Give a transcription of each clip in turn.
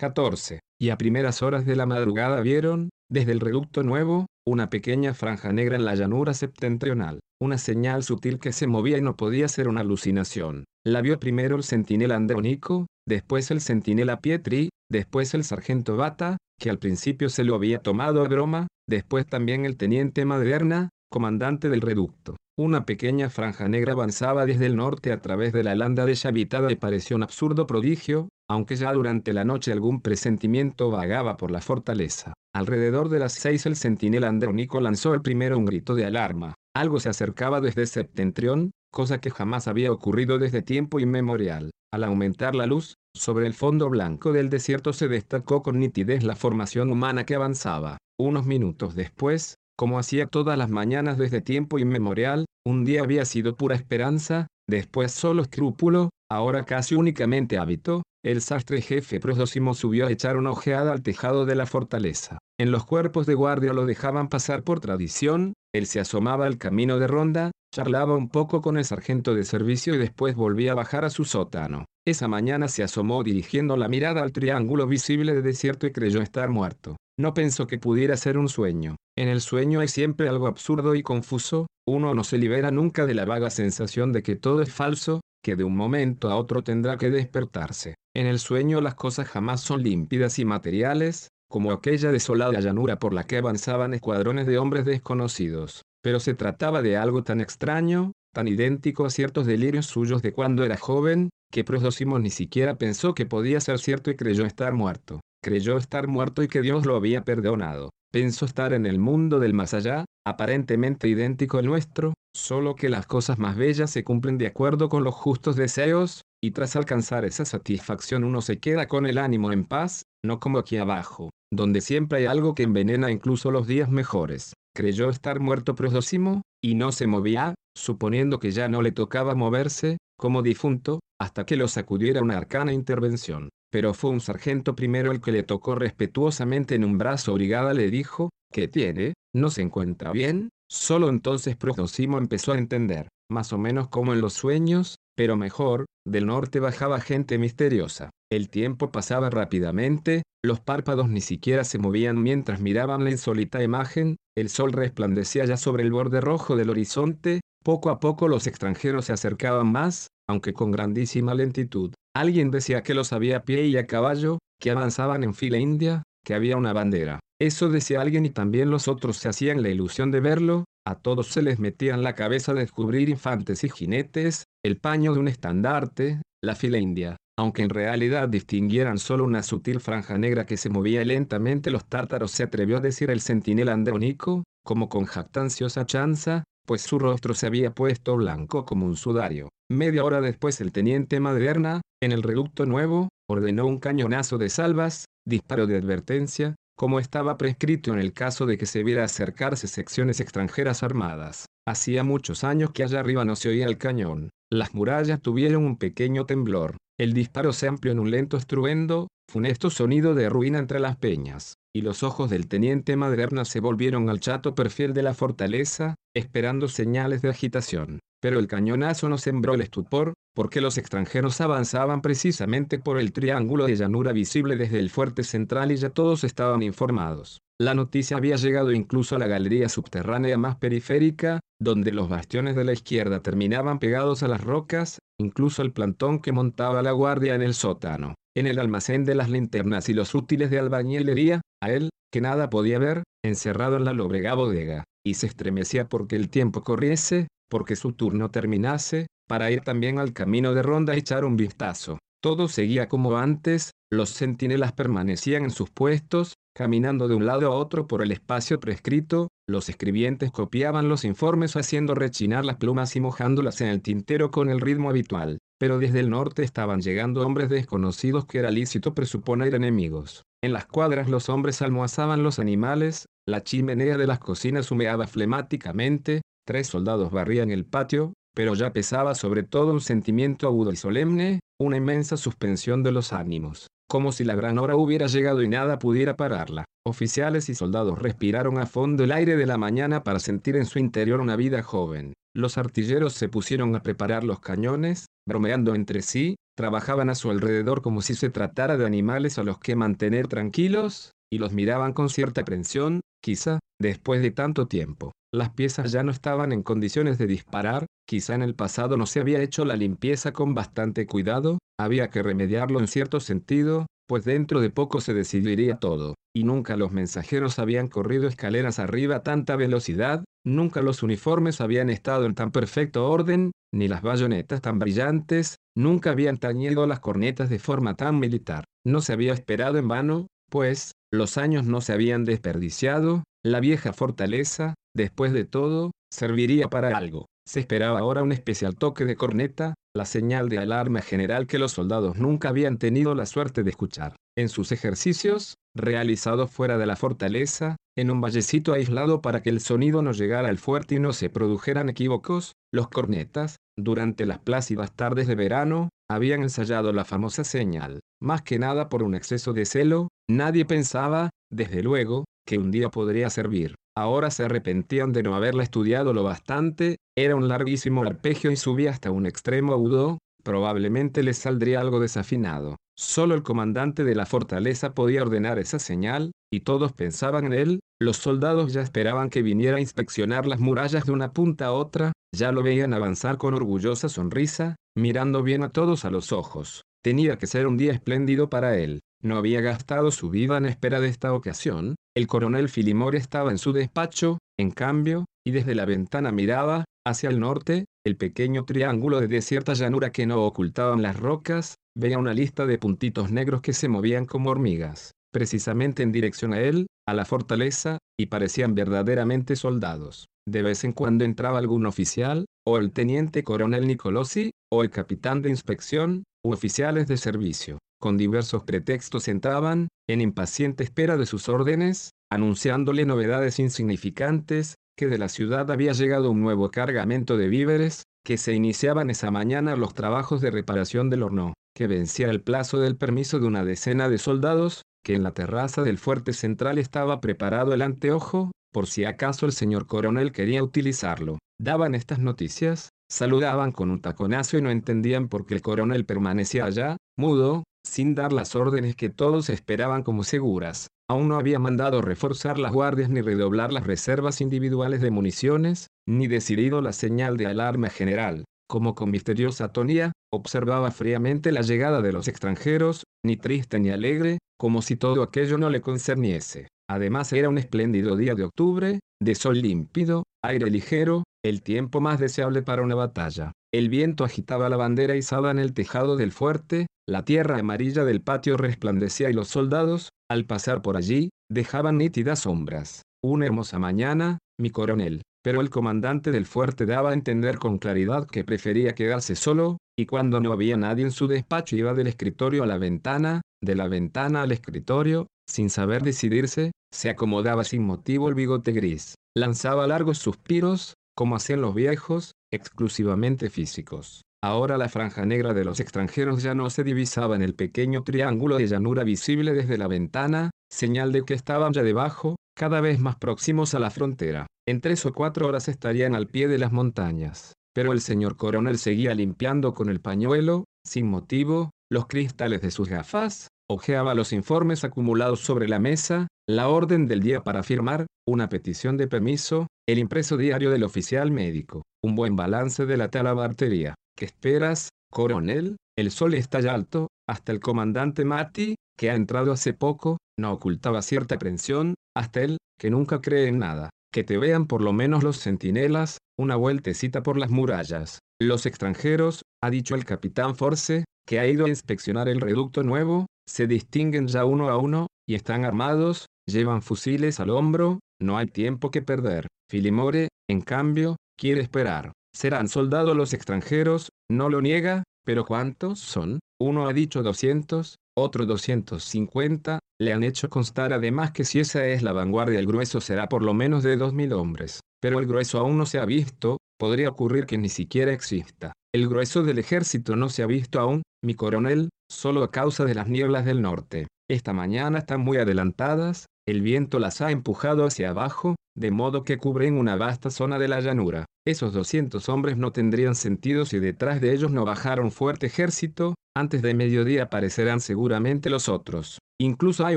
14. Y a primeras horas de la madrugada vieron, desde el reducto nuevo, una pequeña franja negra en la llanura septentrional, una señal sutil que se movía y no podía ser una alucinación. La vio primero el centinela Andrónico, después el centinela Pietri, después el sargento Bata, que al principio se lo había tomado a broma, después también el teniente Maderna, comandante del reducto. Una pequeña franja negra avanzaba desde el norte a través de la landa deshabitada y pareció un absurdo prodigio, aunque ya durante la noche algún presentimiento vagaba por la fortaleza. Alrededor de las seis el centinela Andrónico lanzó el primero un grito de alarma. Algo se acercaba desde Septentrión, cosa que jamás había ocurrido desde tiempo inmemorial. Al aumentar la luz, sobre el fondo blanco del desierto se destacó con nitidez la formación humana que avanzaba. Unos minutos después, como hacía todas las mañanas desde tiempo inmemorial, un día había sido pura esperanza, después solo escrúpulo, ahora casi únicamente hábito, el sastre jefe Prosósimo subió a echar una ojeada al tejado de la fortaleza. En los cuerpos de guardia lo dejaban pasar por tradición, él se asomaba al camino de ronda, charlaba un poco con el sargento de servicio y después volvía a bajar a su sótano. Esa mañana se asomó dirigiendo la mirada al triángulo visible de desierto y creyó estar muerto. No pensó que pudiera ser un sueño. En el sueño hay siempre algo absurdo y confuso, uno no se libera nunca de la vaga sensación de que todo es falso, que de un momento a otro tendrá que despertarse. En el sueño las cosas jamás son límpidas y materiales, como aquella desolada llanura por la que avanzaban escuadrones de hombres desconocidos. Pero se trataba de algo tan extraño, tan idéntico a ciertos delirios suyos de cuando era joven, que Prosdócimo ni siquiera pensó que podía ser cierto y creyó estar muerto. Creyó estar muerto y que Dios lo había perdonado. Pensó estar en el mundo del más allá, aparentemente idéntico al nuestro, solo que las cosas más bellas se cumplen de acuerdo con los justos deseos, y tras alcanzar esa satisfacción uno se queda con el ánimo en paz, no como aquí abajo, donde siempre hay algo que envenena incluso los días mejores. Creyó estar muerto Prosdócimo, y no se movía, suponiendo que ya no le tocaba moverse, como difunto, hasta que lo sacudiera una arcana intervención pero fue un sargento primero el que le tocó respetuosamente en un brazo brigada le dijo, ¿qué tiene? ¿No se encuentra bien? Solo entonces Prosimo empezó a entender, más o menos como en los sueños, pero mejor, del norte bajaba gente misteriosa. El tiempo pasaba rápidamente, los párpados ni siquiera se movían mientras miraban la insólita imagen, el sol resplandecía ya sobre el borde rojo del horizonte, poco a poco los extranjeros se acercaban más, aunque con grandísima lentitud. Alguien decía que los había a pie y a caballo, que avanzaban en fila india, que había una bandera. Eso decía alguien y también los otros se hacían la ilusión de verlo, a todos se les metía en la cabeza descubrir infantes y jinetes, el paño de un estandarte, la fila india. Aunque en realidad distinguieran solo una sutil franja negra que se movía lentamente, los tártaros se atrevió a decir el centinela andrónico, como con jactanciosa chanza, pues su rostro se había puesto blanco como un sudario. Media hora después el teniente Maderna, en el reducto nuevo, ordenó un cañonazo de salvas, disparo de advertencia, como estaba prescrito en el caso de que se viera acercarse secciones extranjeras armadas. Hacía muchos años que allá arriba no se oía el cañón. Las murallas tuvieron un pequeño temblor. El disparo se amplió en un lento estruendo, funesto sonido de ruina entre las peñas. Y los ojos del teniente Maderna se volvieron al chato perfil de la fortaleza, esperando señales de agitación. Pero el cañonazo no sembró el estupor, porque los extranjeros avanzaban precisamente por el triángulo de llanura visible desde el fuerte central y ya todos estaban informados. La noticia había llegado incluso a la galería subterránea más periférica, donde los bastiones de la izquierda terminaban pegados a las rocas, incluso el plantón que montaba la guardia en el sótano, en el almacén de las linternas y los útiles de albañilería, a él, que nada podía ver, encerrado en la lóbrega bodega, y se estremecía porque el tiempo corriese, porque su turno terminase, para ir también al camino de ronda y echar un vistazo. Todo seguía como antes, los centinelas permanecían en sus puestos, caminando de un lado a otro por el espacio prescrito, los escribientes copiaban los informes haciendo rechinar las plumas y mojándolas en el tintero con el ritmo habitual, pero desde el norte estaban llegando hombres desconocidos que era lícito presuponer enemigos. En las cuadras los hombres almohazaban los animales, la chimenea de las cocinas humeaba flemáticamente, tres soldados barrían el patio, pero ya pesaba sobre todo un sentimiento agudo y solemne, una inmensa suspensión de los ánimos, como si la gran hora hubiera llegado y nada pudiera pararla. Oficiales y soldados respiraron a fondo el aire de la mañana para sentir en su interior una vida joven. Los artilleros se pusieron a preparar los cañones, bromeando entre sí, trabajaban a su alrededor como si se tratara de animales a los que mantener tranquilos, y los miraban con cierta aprensión, quizá, después de tanto tiempo. Las piezas ya no estaban en condiciones de disparar, quizá en el pasado no se había hecho la limpieza con bastante cuidado, había que remediarlo en cierto sentido, pues dentro de poco se decidiría todo, y nunca los mensajeros habían corrido escaleras arriba a tanta velocidad, nunca los uniformes habían estado en tan perfecto orden, ni las bayonetas tan brillantes, nunca habían tañido las cornetas de forma tan militar. No se había esperado en vano, pues, los años no se habían desperdiciado, la vieja fortaleza, después de todo, serviría para algo. Se esperaba ahora un especial toque de corneta, la señal de alarma general que los soldados nunca habían tenido la suerte de escuchar. En sus ejercicios, realizados fuera de la fortaleza, en un vallecito aislado para que el sonido no llegara al fuerte y no se produjeran equívocos, los cornetas, durante las plácidas tardes de verano, habían ensayado la famosa señal. Más que nada por un exceso de celo, nadie pensaba, desde luego, que un día podría servir. Ahora se arrepentían de no haberla estudiado lo bastante, era un larguísimo arpegio y subía hasta un extremo agudo, probablemente les saldría algo desafinado. Solo el comandante de la fortaleza podía ordenar esa señal, y todos pensaban en él, los soldados ya esperaban que viniera a inspeccionar las murallas de una punta a otra, ya lo veían avanzar con orgullosa sonrisa, mirando bien a todos a los ojos. Tenía que ser un día espléndido para él. No había gastado su vida en espera de esta ocasión. El coronel Filimore estaba en su despacho, en cambio, y desde la ventana miraba, hacia el norte, el pequeño triángulo de desierta llanura que no ocultaban las rocas, veía una lista de puntitos negros que se movían como hormigas, precisamente en dirección a él, a la fortaleza, y parecían verdaderamente soldados. De vez en cuando entraba algún oficial, o el teniente coronel Nicolosi, o el capitán de inspección, u oficiales de servicio. Con diversos pretextos entraban, en impaciente espera de sus órdenes, anunciándole novedades insignificantes, que de la ciudad había llegado un nuevo cargamento de víveres, que se iniciaban esa mañana los trabajos de reparación del horno, que vencía el plazo del permiso de una decena de soldados, que en la terraza del fuerte central estaba preparado el anteojo, por si acaso el señor coronel quería utilizarlo. Daban estas noticias, saludaban con un taconazo y no entendían por qué el coronel permanecía allá, mudo, sin dar las órdenes que todos esperaban como seguras. Aún no había mandado reforzar las guardias ni redoblar las reservas individuales de municiones, ni decidido la señal de alarma general. Como con misteriosa atonía, observaba fríamente la llegada de los extranjeros, ni triste ni alegre, como si todo aquello no le concerniese. Además era un espléndido día de octubre, de sol límpido, aire ligero, el tiempo más deseable para una batalla. El viento agitaba la bandera izada en el tejado del fuerte, la tierra amarilla del patio resplandecía y los soldados, al pasar por allí, dejaban nítidas sombras. Una hermosa mañana, mi coronel. Pero el comandante del fuerte daba a entender con claridad que prefería quedarse solo, y cuando no había nadie en su despacho iba del escritorio a la ventana, de la ventana al escritorio, sin saber decidirse, se acomodaba sin motivo el bigote gris, lanzaba largos suspiros, como hacían los viejos, exclusivamente físicos. Ahora la franja negra de los extranjeros ya no se divisaba en el pequeño triángulo de llanura visible desde la ventana, señal de que estaban ya debajo, cada vez más próximos a la frontera. En tres o cuatro horas estarían al pie de las montañas. Pero el señor coronel seguía limpiando con el pañuelo, sin motivo, los cristales de sus gafas, ojeaba los informes acumulados sobre la mesa, la orden del día para firmar, una petición de permiso, el impreso diario del oficial médico, un buen balance de la talabartería. ¿Qué esperas, coronel? El sol está ya alto, hasta el comandante Mati, que ha entrado hace poco, no ocultaba cierta aprensión, hasta él, que nunca cree en nada. Que te vean por lo menos los centinelas, una vueltecita por las murallas. Los extranjeros, ha dicho el capitán Force, que ha ido a inspeccionar el reducto nuevo, se distinguen ya uno a uno, y están armados, llevan fusiles al hombro, no hay tiempo que perder. Filimore, en cambio, quiere esperar. Serán soldados los extranjeros, no lo niega, pero ¿cuántos son? Uno ha dicho 200, otro 250, le han hecho constar además que si esa es la vanguardia el grueso será por lo menos de 2.000 hombres. Pero el grueso aún no se ha visto, podría ocurrir que ni siquiera exista. El grueso del ejército no se ha visto aún, mi coronel, solo a causa de las nieblas del norte. Esta mañana están muy adelantadas, el viento las ha empujado hacia abajo, de modo que cubren una vasta zona de la llanura. Esos 200 hombres no tendrían sentido si detrás de ellos no bajara un fuerte ejército, antes de mediodía aparecerán seguramente los otros. Incluso hay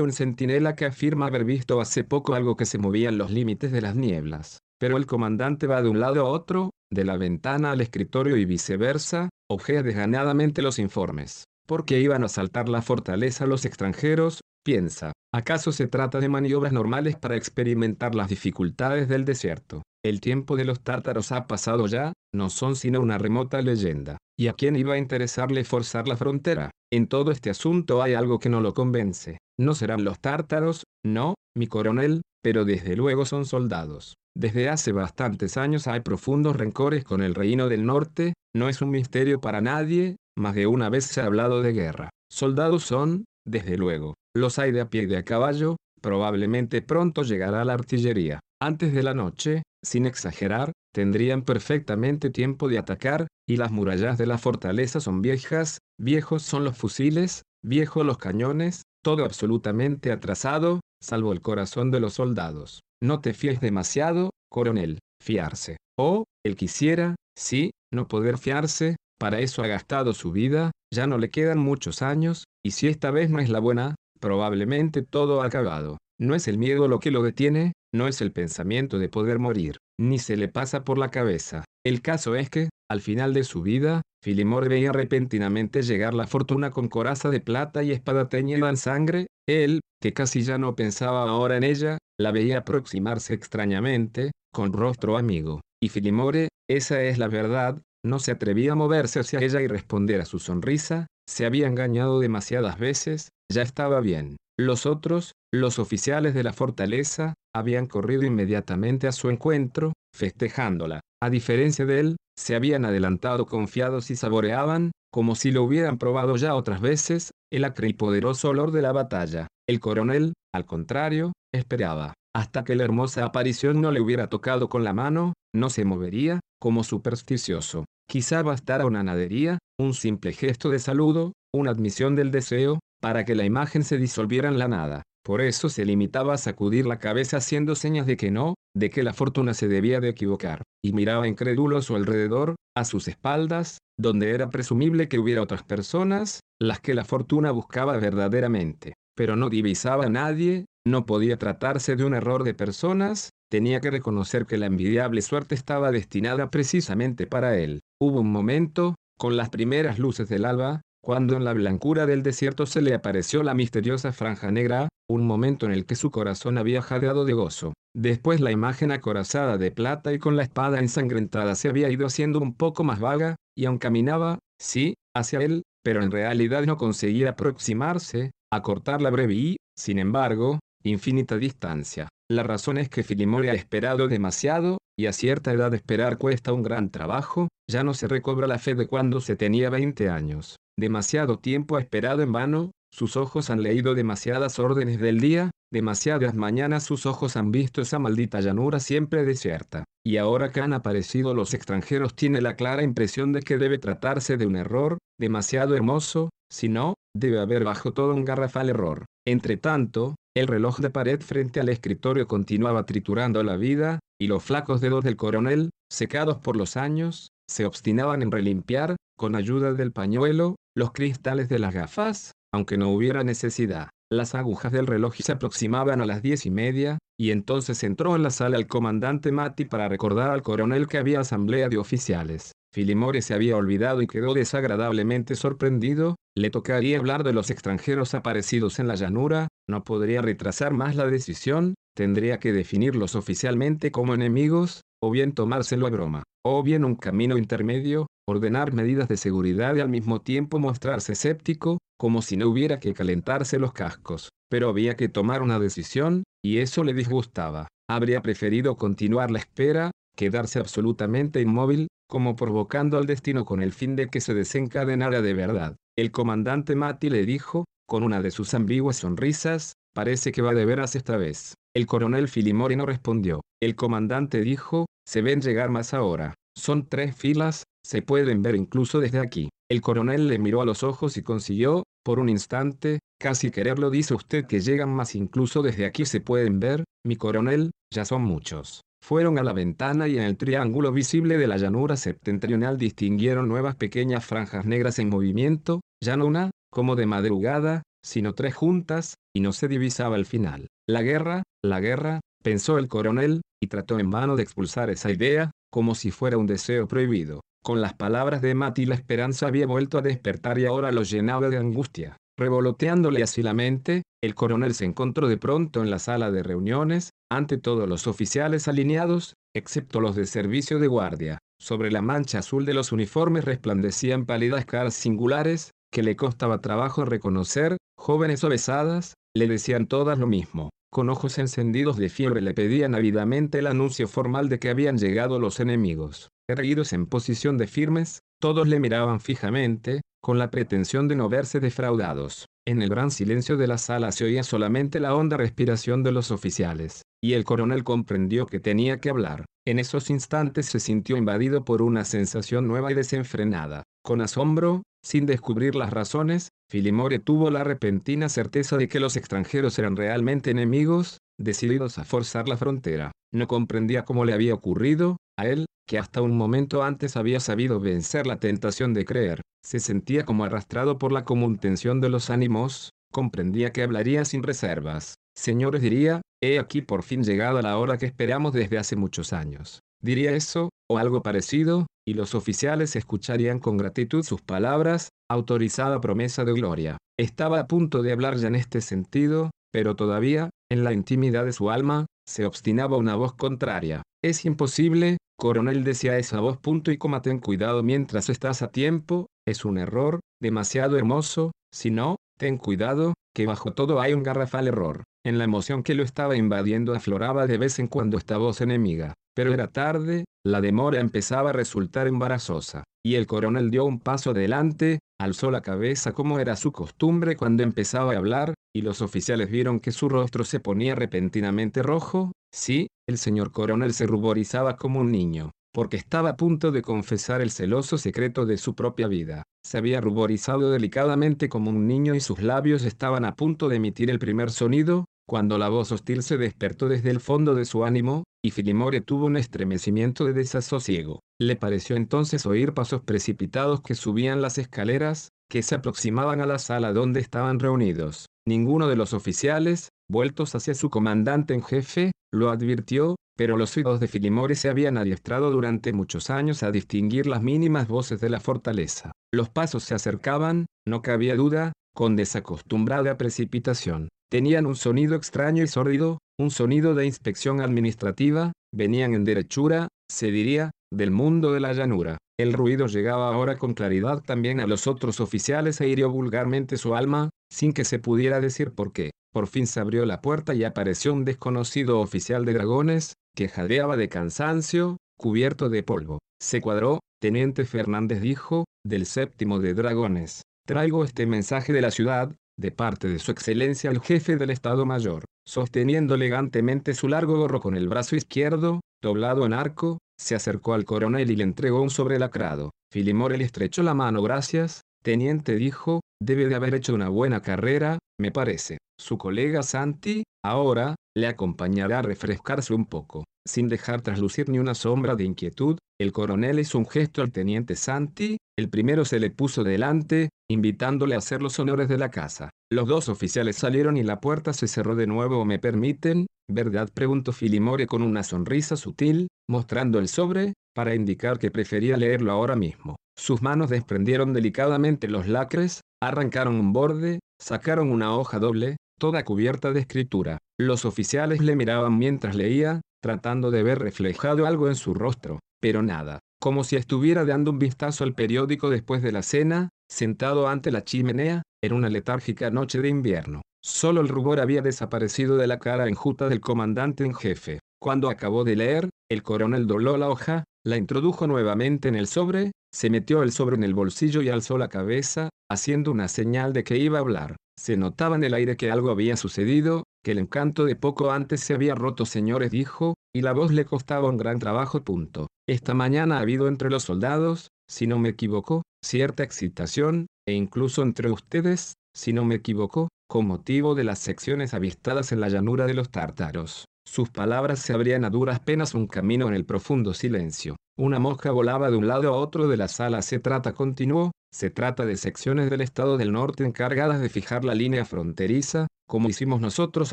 un centinela que afirma haber visto hace poco algo que se movía en los límites de las nieblas. Pero el comandante va de un lado a otro, de la ventana al escritorio y viceversa, ojea desganadamente los informes. Porque iban a asaltar la fortaleza los extranjeros, piensa. ¿Acaso se trata de maniobras normales para experimentar las dificultades del desierto? El tiempo de los tártaros ha pasado ya, no son sino una remota leyenda. ¿Y a quién iba a interesarle forzar la frontera? En todo este asunto hay algo que no lo convence. No serán los tártaros, no, mi coronel, pero desde luego son soldados. Desde hace bastantes años hay profundos rencores con el reino del norte, no es un misterio para nadie, más de una vez se ha hablado de guerra. Soldados son, desde luego, los hay de a pie y de a caballo, probablemente pronto llegará la artillería. Antes de la noche, sin exagerar, tendrían perfectamente tiempo de atacar, y las murallas de la fortaleza son viejas, viejos son los fusiles, viejos los cañones, todo absolutamente atrasado, salvo el corazón de los soldados. No te fíes demasiado, coronel, fiarse. O, él quisiera, sí, no poder fiarse, para eso ha gastado su vida, ya no le quedan muchos años, y si esta vez no es la buena, probablemente todo ha acabado. No es el miedo lo que lo detiene, no es el pensamiento de poder morir, ni se le pasa por la cabeza. El caso es que, al final de su vida, Filimor veía repentinamente llegar la fortuna con coraza de plata y espada teñida en sangre, él, que casi ya no pensaba ahora en ella, la veía aproximarse extrañamente, con rostro amigo. Y Filimore, esa es la verdad, no se atrevía a moverse hacia ella y responder a su sonrisa, se había engañado demasiadas veces, ya estaba bien. Los otros, los oficiales de la fortaleza, habían corrido inmediatamente a su encuentro, festejándola. A diferencia de él, se habían adelantado confiados y saboreaban, como si lo hubieran probado ya otras veces, el acre y poderoso olor de la batalla. El coronel, al contrario, esperaba. Hasta que la hermosa aparición no le hubiera tocado con la mano, no se movería, como supersticioso. Quizá bastara una nadería, un simple gesto de saludo, una admisión del deseo, para que la imagen se disolviera en la nada. Por eso se limitaba a sacudir la cabeza haciendo señas de que no, de que la fortuna se debía de equivocar, y miraba incrédulo a su alrededor, a sus espaldas, donde era presumible que hubiera otras personas, las que la fortuna buscaba verdaderamente. Pero no divisaba a nadie, no podía tratarse de un error de personas, tenía que reconocer que la envidiable suerte estaba destinada precisamente para él. Hubo un momento, con las primeras luces del alba, cuando en la blancura del desierto se le apareció la misteriosa franja negra, un momento en el que su corazón había jadeado de gozo. Después la imagen acorazada de plata y con la espada ensangrentada se había ido haciendo un poco más vaga, y aún caminaba, sí, hacia él, pero en realidad no conseguía aproximarse, acortar la breve y, sin embargo, infinita distancia. La razón es que Filimore ha esperado demasiado, y a cierta edad esperar cuesta un gran trabajo, ya no se recobra la fe de cuando se tenía 20 años. Demasiado tiempo ha esperado en vano, sus ojos han leído demasiadas órdenes del día, demasiadas mañanas sus ojos han visto esa maldita llanura siempre desierta. Y ahora que han aparecido los extranjeros tiene la clara impresión de que debe tratarse de un error, demasiado hermoso, si no, debe haber bajo todo un garrafal error. Entre tanto, El reloj de pared frente al escritorio continuaba triturando la vida, y los flacos dedos del coronel, secados por los años, se obstinaban en relimpiar, con ayuda del pañuelo, los cristales de las gafas, aunque no hubiera necesidad. Las agujas del reloj se aproximaban a las diez y media, y entonces entró en la sala el comandante Mati para recordar al coronel que había asamblea de oficiales. Filimore se había olvidado y quedó desagradablemente sorprendido, le tocaría hablar de los extranjeros aparecidos en la llanura, no podría retrasar más la decisión, tendría que definirlos oficialmente como enemigos, o bien tomárselo a broma, o bien un camino intermedio, ordenar medidas de seguridad y al mismo tiempo mostrarse escéptico, como si no hubiera que calentarse los cascos. Pero había que tomar una decisión, y eso le disgustaba. Habría preferido continuar la espera, quedarse absolutamente inmóvil, como provocando al destino con el fin de que se desencadenara de verdad. El comandante Mati le dijo, con una de sus ambiguas sonrisas, parece que va de veras esta vez. El coronel Filimori no respondió. El comandante dijo, se ven llegar más ahora. Son tres filas, se pueden ver incluso desde aquí. El coronel le miró a los ojos y consiguió, por un instante, casi quererlo dice usted que llegan más incluso desde aquí se pueden ver, mi coronel, ya son muchos. Fueron a la ventana y en el triángulo visible de la llanura septentrional distinguieron nuevas pequeñas franjas negras en movimiento, ya no una, como de madrugada, sino tres juntas, y no se divisaba el final. La guerra, la guerra, pensó el coronel, y trató en vano de expulsar esa idea, como si fuera un deseo prohibido. Con las palabras de Mati la esperanza había vuelto a despertar y ahora lo llenaba de angustia. Revoloteándole así la mente, el coronel se encontró de pronto en la sala de reuniones, ante todos los oficiales alineados, excepto los de servicio de guardia. Sobre la mancha azul de los uniformes resplandecían pálidas caras singulares, que le costaba trabajo reconocer, jóvenes o besadas, le decían todas lo mismo. Con ojos encendidos de fiebre le pedían ávidamente el anuncio formal de que habían llegado los enemigos. Erguidos en posición de firmes, todos le miraban fijamente, con la pretensión de no verse defraudados. En el gran silencio de la sala se oía solamente la honda respiración de los oficiales, y el coronel comprendió que tenía que hablar. En esos instantes se sintió invadido por una sensación nueva y desenfrenada. Con asombro, sin descubrir las razones, Filimore tuvo la repentina certeza de que los extranjeros eran realmente enemigos, decididos a forzar la frontera. No comprendía cómo le había ocurrido, a él, que hasta un momento antes había sabido vencer la tentación de creer, se sentía como arrastrado por la común tensión de los ánimos, comprendía que hablaría sin reservas. Señores diría, he aquí por fin llegado a la hora que esperamos desde hace muchos años. Diría eso, o algo parecido, y los oficiales escucharían con gratitud sus palabras, autorizada promesa de gloria. Estaba a punto de hablar ya en este sentido, pero todavía, en la intimidad de su alma, se obstinaba una voz contraria. Es imposible, coronel decía esa voz punto y coma ten cuidado mientras estás a tiempo, es un error, demasiado hermoso, si no, ten cuidado, que bajo todo hay un garrafal error. En la emoción que lo estaba invadiendo afloraba de vez en cuando esta voz enemiga. Pero era tarde, la demora empezaba a resultar embarazosa, y el coronel dio un paso adelante, alzó la cabeza como era su costumbre cuando empezaba a hablar, y los oficiales vieron que su rostro se ponía repentinamente rojo, sí, el señor coronel se ruborizaba como un niño, porque estaba a punto de confesar el celoso secreto de su propia vida. Se había ruborizado delicadamente como un niño y sus labios estaban a punto de emitir el primer sonido, cuando la voz hostil se despertó desde el fondo de su ánimo, y Filimore tuvo un estremecimiento de desasosiego. Le pareció entonces oír pasos precipitados que subían las escaleras, que se aproximaban a la sala donde estaban reunidos. Ninguno de los oficiales, vueltos hacia su comandante en jefe, lo advirtió, pero los oídos de Filimore se habían adiestrado durante muchos años a distinguir las mínimas voces de la fortaleza. Los pasos se acercaban, no cabía duda, con desacostumbrada precipitación. Tenían un sonido extraño y sórdido, un sonido de inspección administrativa, venían en derechura, se diría, del mundo de la llanura. El ruido llegaba ahora con claridad también a los otros oficiales e hirió vulgarmente su alma, sin que se pudiera decir por qué. Por fin se abrió la puerta y apareció un desconocido oficial de dragones, que jadeaba de cansancio, cubierto de polvo. Se cuadró, Teniente Fernández dijo, del séptimo de dragones. Traigo este mensaje de la ciudad, de parte de su excelencia el jefe del Estado Mayor, sosteniendo elegantemente su largo gorro con el brazo izquierdo, doblado en arco, se acercó al coronel y le entregó un sobrelacrado. Filimore le estrechó la mano. Gracias, teniente dijo, Debe de haber hecho una buena carrera, me parece. Su colega Santi, ahora, le acompañará a refrescarse un poco. Sin dejar traslucir ni una sombra de inquietud, el coronel hizo un gesto al teniente Santi, el primero se le puso delante, invitándole a hacer los honores de la casa. Los dos oficiales salieron y la puerta se cerró de nuevo. ¿Me permiten? ¿Verdad? preguntó Filimore con una sonrisa sutil, mostrando el sobre, para indicar que prefería leerlo ahora mismo. Sus manos desprendieron delicadamente los lacres, arrancaron un borde, sacaron una hoja doble, toda cubierta de escritura. Los oficiales le miraban mientras leía, tratando de ver reflejado algo en su rostro, pero nada, como si estuviera dando un vistazo al periódico después de la cena, sentado ante la chimenea, en una letárgica noche de invierno. Solo el rubor había desaparecido de la cara enjuta del comandante en jefe. Cuando acabó de leer, el coronel dobló la hoja, la introdujo nuevamente en el sobre, se metió el sobre en el bolsillo y alzó la cabeza, haciendo una señal de que iba a hablar. Se notaba en el aire que algo había sucedido, que el encanto de poco antes se había roto, señores, dijo, y la voz le costaba un gran trabajo. Punto. Esta mañana ha habido entre los soldados, si no me equivoco, cierta excitación, e incluso entre ustedes, si no me equivoco, con motivo de las secciones avistadas en la llanura de los tártaros. Sus palabras se abrían a duras penas un camino en el profundo silencio. Una mosca volaba de un lado a otro de la sala. Se trata, continuó, se trata de secciones del Estado del Norte encargadas de fijar la línea fronteriza, como hicimos nosotros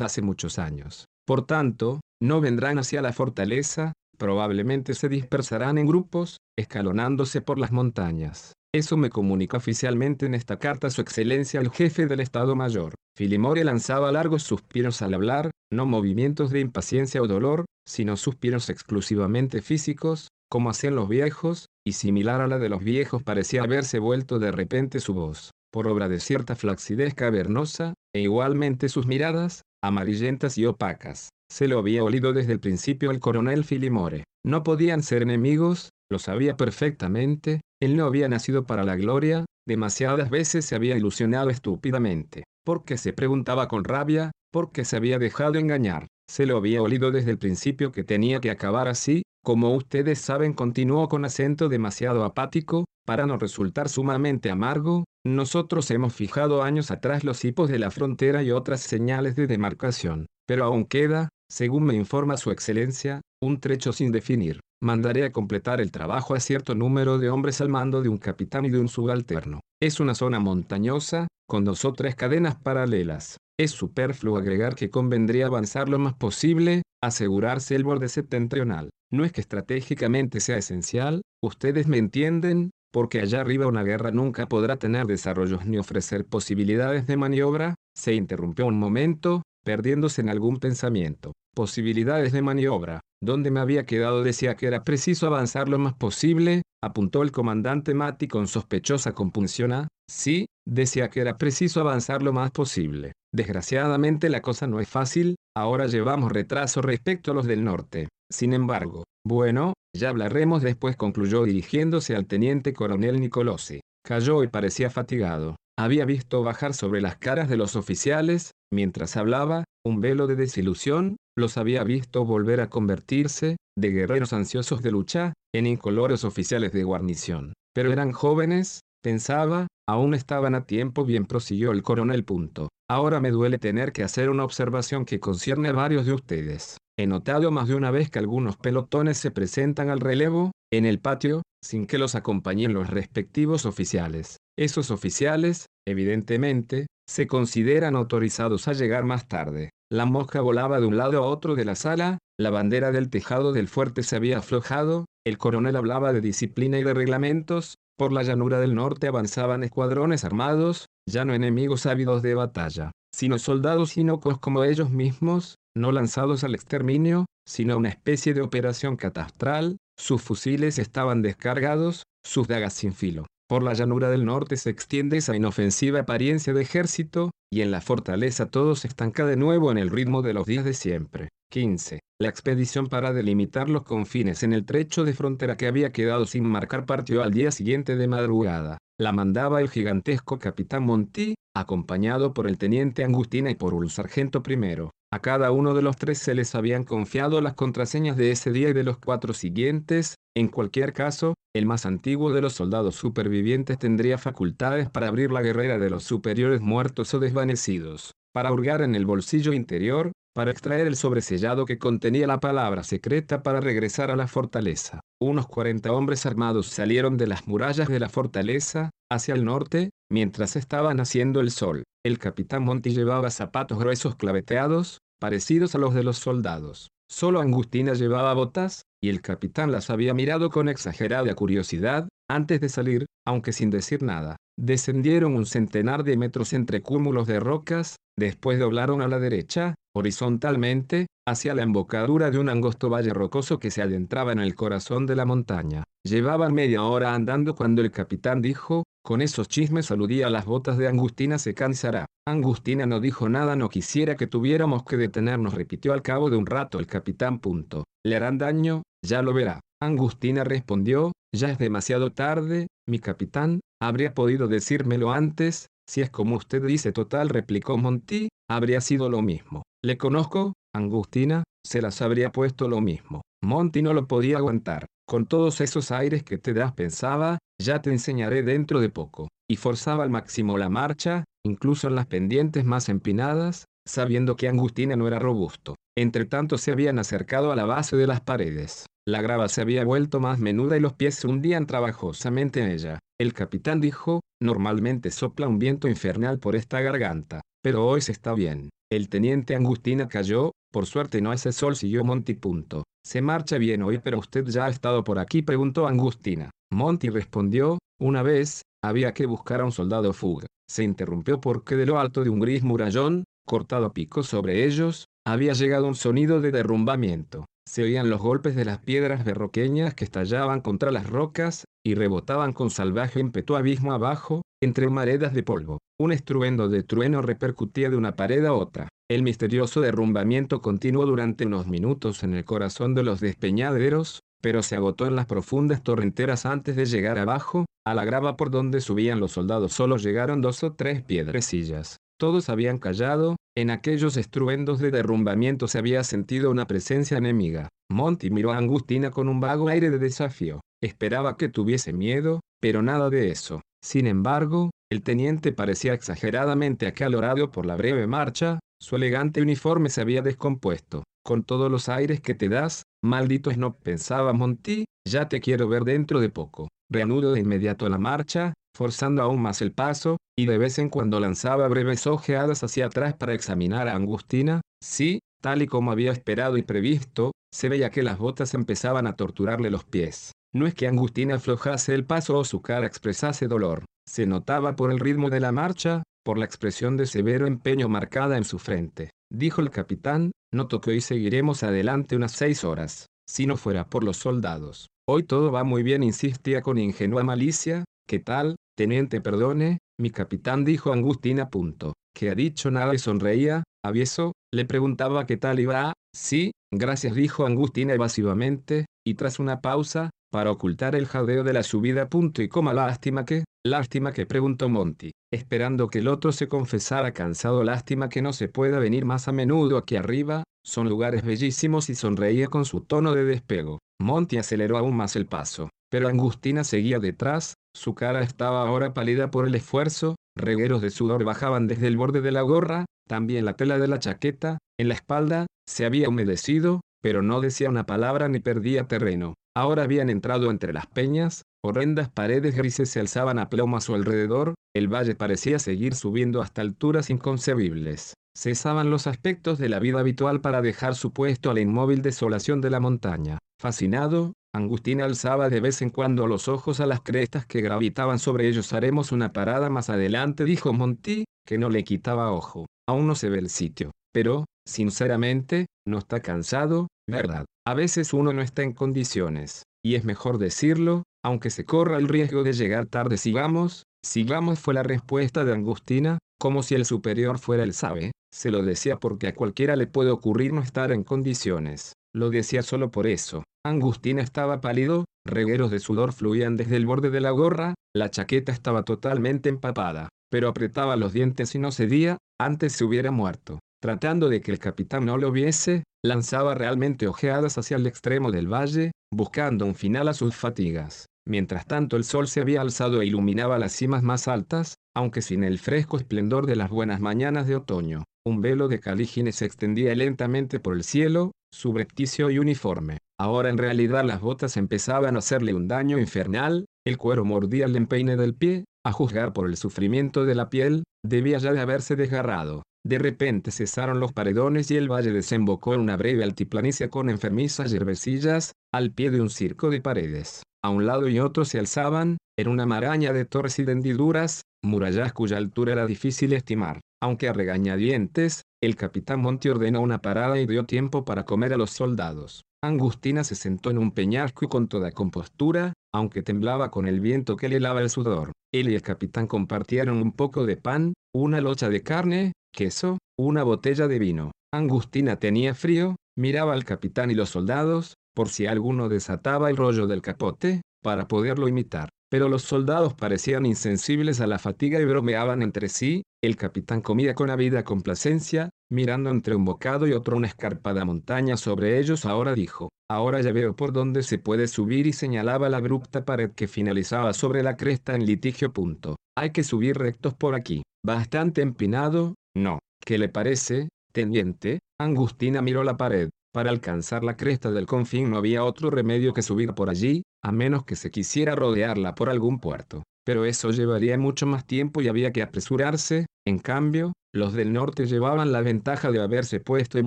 hace muchos años. Por tanto, no vendrán hacia la fortaleza, probablemente se dispersarán en grupos, escalonándose por las montañas. Eso me comunica oficialmente en esta carta su excelencia el jefe del Estado Mayor. Filimore lanzaba largos suspiros al hablar, no movimientos de impaciencia o dolor, sino suspiros exclusivamente físicos, como hacían los viejos, y similar a la de los viejos parecía haberse vuelto de repente su voz, por obra de cierta flacidez cavernosa, e igualmente sus miradas, amarillentas y opacas. Se lo había olido desde el principio el coronel Filimore. No podían ser enemigos, lo sabía perfectamente, él no había nacido para la gloria, demasiadas veces se había ilusionado estúpidamente, porque se preguntaba con rabia, porque se había dejado engañar. Se lo había olido desde el principio que tenía que acabar así, como ustedes saben continuó con acento demasiado apático, para no resultar sumamente amargo, nosotros hemos fijado años atrás los hipos de la frontera y otras señales de demarcación, pero aún queda, según me informa su excelencia, un trecho sin definir. Mandaré a completar el trabajo a cierto número de hombres al mando de un capitán y de un subalterno. Es una zona montañosa, con dos o tres cadenas paralelas. Es superfluo agregar que convendría avanzar lo más posible, asegurarse el borde septentrional. No es que estratégicamente sea esencial, ustedes me entienden, porque allá arriba una guerra nunca podrá tener desarrollos ni ofrecer posibilidades de maniobra, se interrumpió un momento, perdiéndose en algún pensamiento. Posibilidades de maniobra. Donde me había quedado decía que era preciso avanzar lo más posible, apuntó el comandante Mati con sospechosa compunción sí, decía que era preciso avanzar lo más posible. Desgraciadamente la cosa no es fácil, ahora llevamos retraso respecto a los del norte. Sin embargo, bueno, ya hablaremos después concluyó dirigiéndose al teniente coronel Nicolosi. Cayó y parecía fatigado. Había visto bajar sobre las caras de los oficiales, mientras hablaba, un velo de desilusión, los había visto volver a convertirse, de guerreros ansiosos de lucha, en incoloros oficiales de guarnición. Pero eran jóvenes, pensaba, aún estaban a tiempo bien prosiguió el coronel. Punto. Ahora me duele tener que hacer una observación que concierne a varios de ustedes. He notado más de una vez que algunos pelotones se presentan al relevo, en el patio, sin que los acompañen los respectivos oficiales. Esos oficiales, evidentemente, se consideran autorizados a llegar más tarde. La mosca volaba de un lado a otro de la sala, la bandera del tejado del fuerte se había aflojado, el coronel hablaba de disciplina y de reglamentos, por la llanura del norte avanzaban escuadrones armados, ya no enemigos ávidos de batalla, sino soldados inocos como ellos mismos, no lanzados al exterminio, sino una especie de operación catastral, sus fusiles estaban descargados, sus dagas sin filo. Por la llanura del norte se extiende esa inofensiva apariencia de ejército, y en la fortaleza todo se estanca de nuevo en el ritmo de los días de siempre. 15. La expedición para delimitar los confines en el trecho de frontera que había quedado sin marcar partió al día siguiente de madrugada. La mandaba el gigantesco capitán Monti, acompañado por el teniente Angustina y por un sargento primero. A cada uno de los tres se les habían confiado las contraseñas de ese día y de los cuatro siguientes. En cualquier caso, el más antiguo de los soldados supervivientes tendría facultades para abrir la guerrera de los superiores muertos o desvanecidos, para hurgar en el bolsillo interior, para extraer el sobresellado que contenía la palabra secreta para regresar a la fortaleza. Unos 40 hombres armados salieron de las murallas de la fortaleza, hacia el norte, mientras estaba naciendo el sol. El capitán Monty llevaba zapatos gruesos claveteados, parecidos a los de los soldados. Solo Angustina llevaba botas, y el capitán las había mirado con exagerada curiosidad, antes de salir, aunque sin decir nada. Descendieron un centenar de metros entre cúmulos de rocas, después doblaron a la derecha, horizontalmente, hacia la embocadura de un angosto valle rocoso que se adentraba en el corazón de la montaña. Llevaban media hora andando cuando el capitán dijo, con esos chismes aludía a las botas de Angustina se cansará. Angustina no dijo nada, no quisiera que tuviéramos que detenernos, repitió al cabo de un rato el capitán. Punto. Le harán daño, ya lo verá. Angustina respondió, ya es demasiado tarde, mi capitán, habría podido decírmelo antes, si es como usted dice total, replicó Monty, habría sido lo mismo. Le conozco, Angustina, se las habría puesto lo mismo. Monty no lo podía aguantar. Con todos esos aires que te das pensaba, ya te enseñaré dentro de poco. Y forzaba al máximo la marcha, incluso en las pendientes más empinadas, sabiendo que Angustina no era robusto. Entretanto se habían acercado a la base de las paredes. La grava se había vuelto más menuda y los pies se hundían trabajosamente en ella. El capitán dijo, normalmente sopla un viento infernal por esta garganta, pero hoy se está bien. El teniente Angustina cayó, por suerte no hace sol, siguió Monty. Punto. Se marcha bien hoy, pero usted ya ha estado por aquí, preguntó Angustina. Monty respondió, una vez, había que buscar a un soldado fuga. Se interrumpió porque de lo alto de un gris murallón, cortado a pico sobre ellos, había llegado un sonido de derrumbamiento. Se oían los golpes de las piedras berroqueñas que estallaban contra las rocas, y rebotaban con salvaje ímpetu abismo abajo, entre maredas de polvo. Un estruendo de trueno repercutía de una pared a otra. El misterioso derrumbamiento continuó durante unos minutos en el corazón de los despeñaderos, pero se agotó en las profundas torrenteras antes de llegar abajo, a la grava por donde subían los soldados solo llegaron dos o tres piedrecillas. Todos habían callado, en aquellos estruendos de derrumbamiento se había sentido una presencia enemiga. Monty miró a Angustina con un vago aire de desafío. Esperaba que tuviese miedo, pero nada de eso. Sin embargo, el teniente parecía exageradamente acalorado por la breve marcha, su elegante uniforme se había descompuesto. Con todos los aires que te das, maldito es no pensaba Monty, ya te quiero ver dentro de poco. Reanudo de inmediato la marcha, forzando aún más el paso, y de vez en cuando lanzaba breves ojeadas hacia atrás para examinar a Angustina. Sí, tal y como había esperado y previsto, se veía que las botas empezaban a torturarle los pies. No es que Angustina aflojase el paso o su cara expresase dolor. Se notaba por el ritmo de la marcha, por la expresión de severo empeño marcada en su frente. Dijo el capitán, noto que hoy seguiremos adelante unas seis horas, si no fuera por los soldados. Hoy todo va muy bien, insistía con ingenua malicia. ¿Qué tal, teniente? Perdone, mi capitán dijo Angustina. Punto. Que ha dicho nada y sonreía. ¿Avieso? Le preguntaba qué tal iba. Sí, gracias, dijo Angustina evasivamente, y tras una pausa, para ocultar el jadeo de la subida. Punto y coma lástima que, lástima que preguntó Monty, esperando que el otro se confesara cansado. Lástima que no se pueda venir más a menudo aquí arriba, son lugares bellísimos y sonreía con su tono de despego. Monty aceleró aún más el paso, pero Angustina seguía detrás, su cara estaba ahora pálida por el esfuerzo, regueros de sudor bajaban desde el borde de la gorra, también la tela de la chaqueta, en la espalda, se había humedecido, pero no decía una palabra ni perdía terreno. Ahora habían entrado entre las peñas, horrendas paredes grises se alzaban a plomo a su alrededor, el valle parecía seguir subiendo hasta alturas inconcebibles. Cesaban los aspectos de la vida habitual para dejar su puesto a la inmóvil desolación de la montaña. Fascinado, Angustina alzaba de vez en cuando los ojos a las crestas que gravitaban sobre ellos. Haremos una parada más adelante, dijo Monty, que no le quitaba ojo. Aún no se ve el sitio. Pero, sinceramente, no está cansado, ¿verdad? A veces uno no está en condiciones. Y es mejor decirlo, aunque se corra el riesgo de llegar tarde. Sigamos, sigamos fue la respuesta de Angustina, como si el superior fuera el sabe. Se lo decía porque a cualquiera le puede ocurrir no estar en condiciones. Lo decía solo por eso. Angustina estaba pálido, regueros de sudor fluían desde el borde de la gorra, la chaqueta estaba totalmente empapada, pero apretaba los dientes y no cedía, antes se hubiera muerto. Tratando de que el capitán no lo viese, lanzaba realmente ojeadas hacia el extremo del valle, buscando un final a sus fatigas. Mientras tanto el sol se había alzado e iluminaba las cimas más altas, aunque sin el fresco esplendor de las buenas mañanas de otoño. Un velo de calígenes se extendía lentamente por el cielo, subrepticio y uniforme. Ahora en realidad las botas empezaban a hacerle un daño infernal, el cuero mordía el empeine del pie, a juzgar por el sufrimiento de la piel, debía ya de haberse desgarrado. De repente cesaron los paredones y el valle desembocó en una breve altiplanicie con enfermizas yerbecillas, al pie de un circo de paredes. A un lado y otro se alzaban, en una maraña de torres y hendiduras, murallas cuya altura era difícil estimar. Aunque a regañadientes, el capitán Monti ordenó una parada y dio tiempo para comer a los soldados. Angustina se sentó en un peñasco y con toda compostura, aunque temblaba con el viento que le helaba el sudor. Él y el capitán compartieron un poco de pan, una locha de carne, queso, una botella de vino. Angustina tenía frío, miraba al capitán y los soldados, por si alguno desataba el rollo del capote, para poderlo imitar. Pero los soldados parecían insensibles a la fatiga y bromeaban entre sí, el capitán comía con ávida complacencia, mirando entre un bocado y otro una escarpada montaña sobre ellos ahora dijo, ahora ya veo por dónde se puede subir y señalaba la abrupta pared que finalizaba sobre la cresta en litigio. Punto. Hay que subir rectos por aquí. Bastante empinado, no. ¿Qué le parece, teniente? Angustina miró la pared. Para alcanzar la cresta del confín no había otro remedio que subir por allí, a menos que se quisiera rodearla por algún puerto. Pero eso llevaría mucho más tiempo y había que apresurarse, en cambio, los del norte llevaban la ventaja de haberse puesto en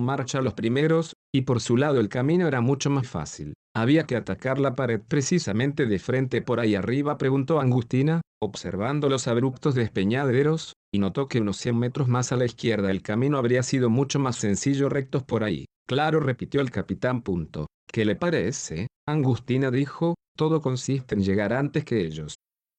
marcha los primeros, y por su lado el camino era mucho más fácil. Había que atacar la pared precisamente de frente por ahí arriba, preguntó Angustina, observando los abruptos despeñaderos, y notó que unos 100 metros más a la izquierda el camino habría sido mucho más sencillo rectos por ahí. Claro, repitió el capitán. Punto. ¿Qué le parece? Angustina dijo, todo consiste en llegar antes que ellos.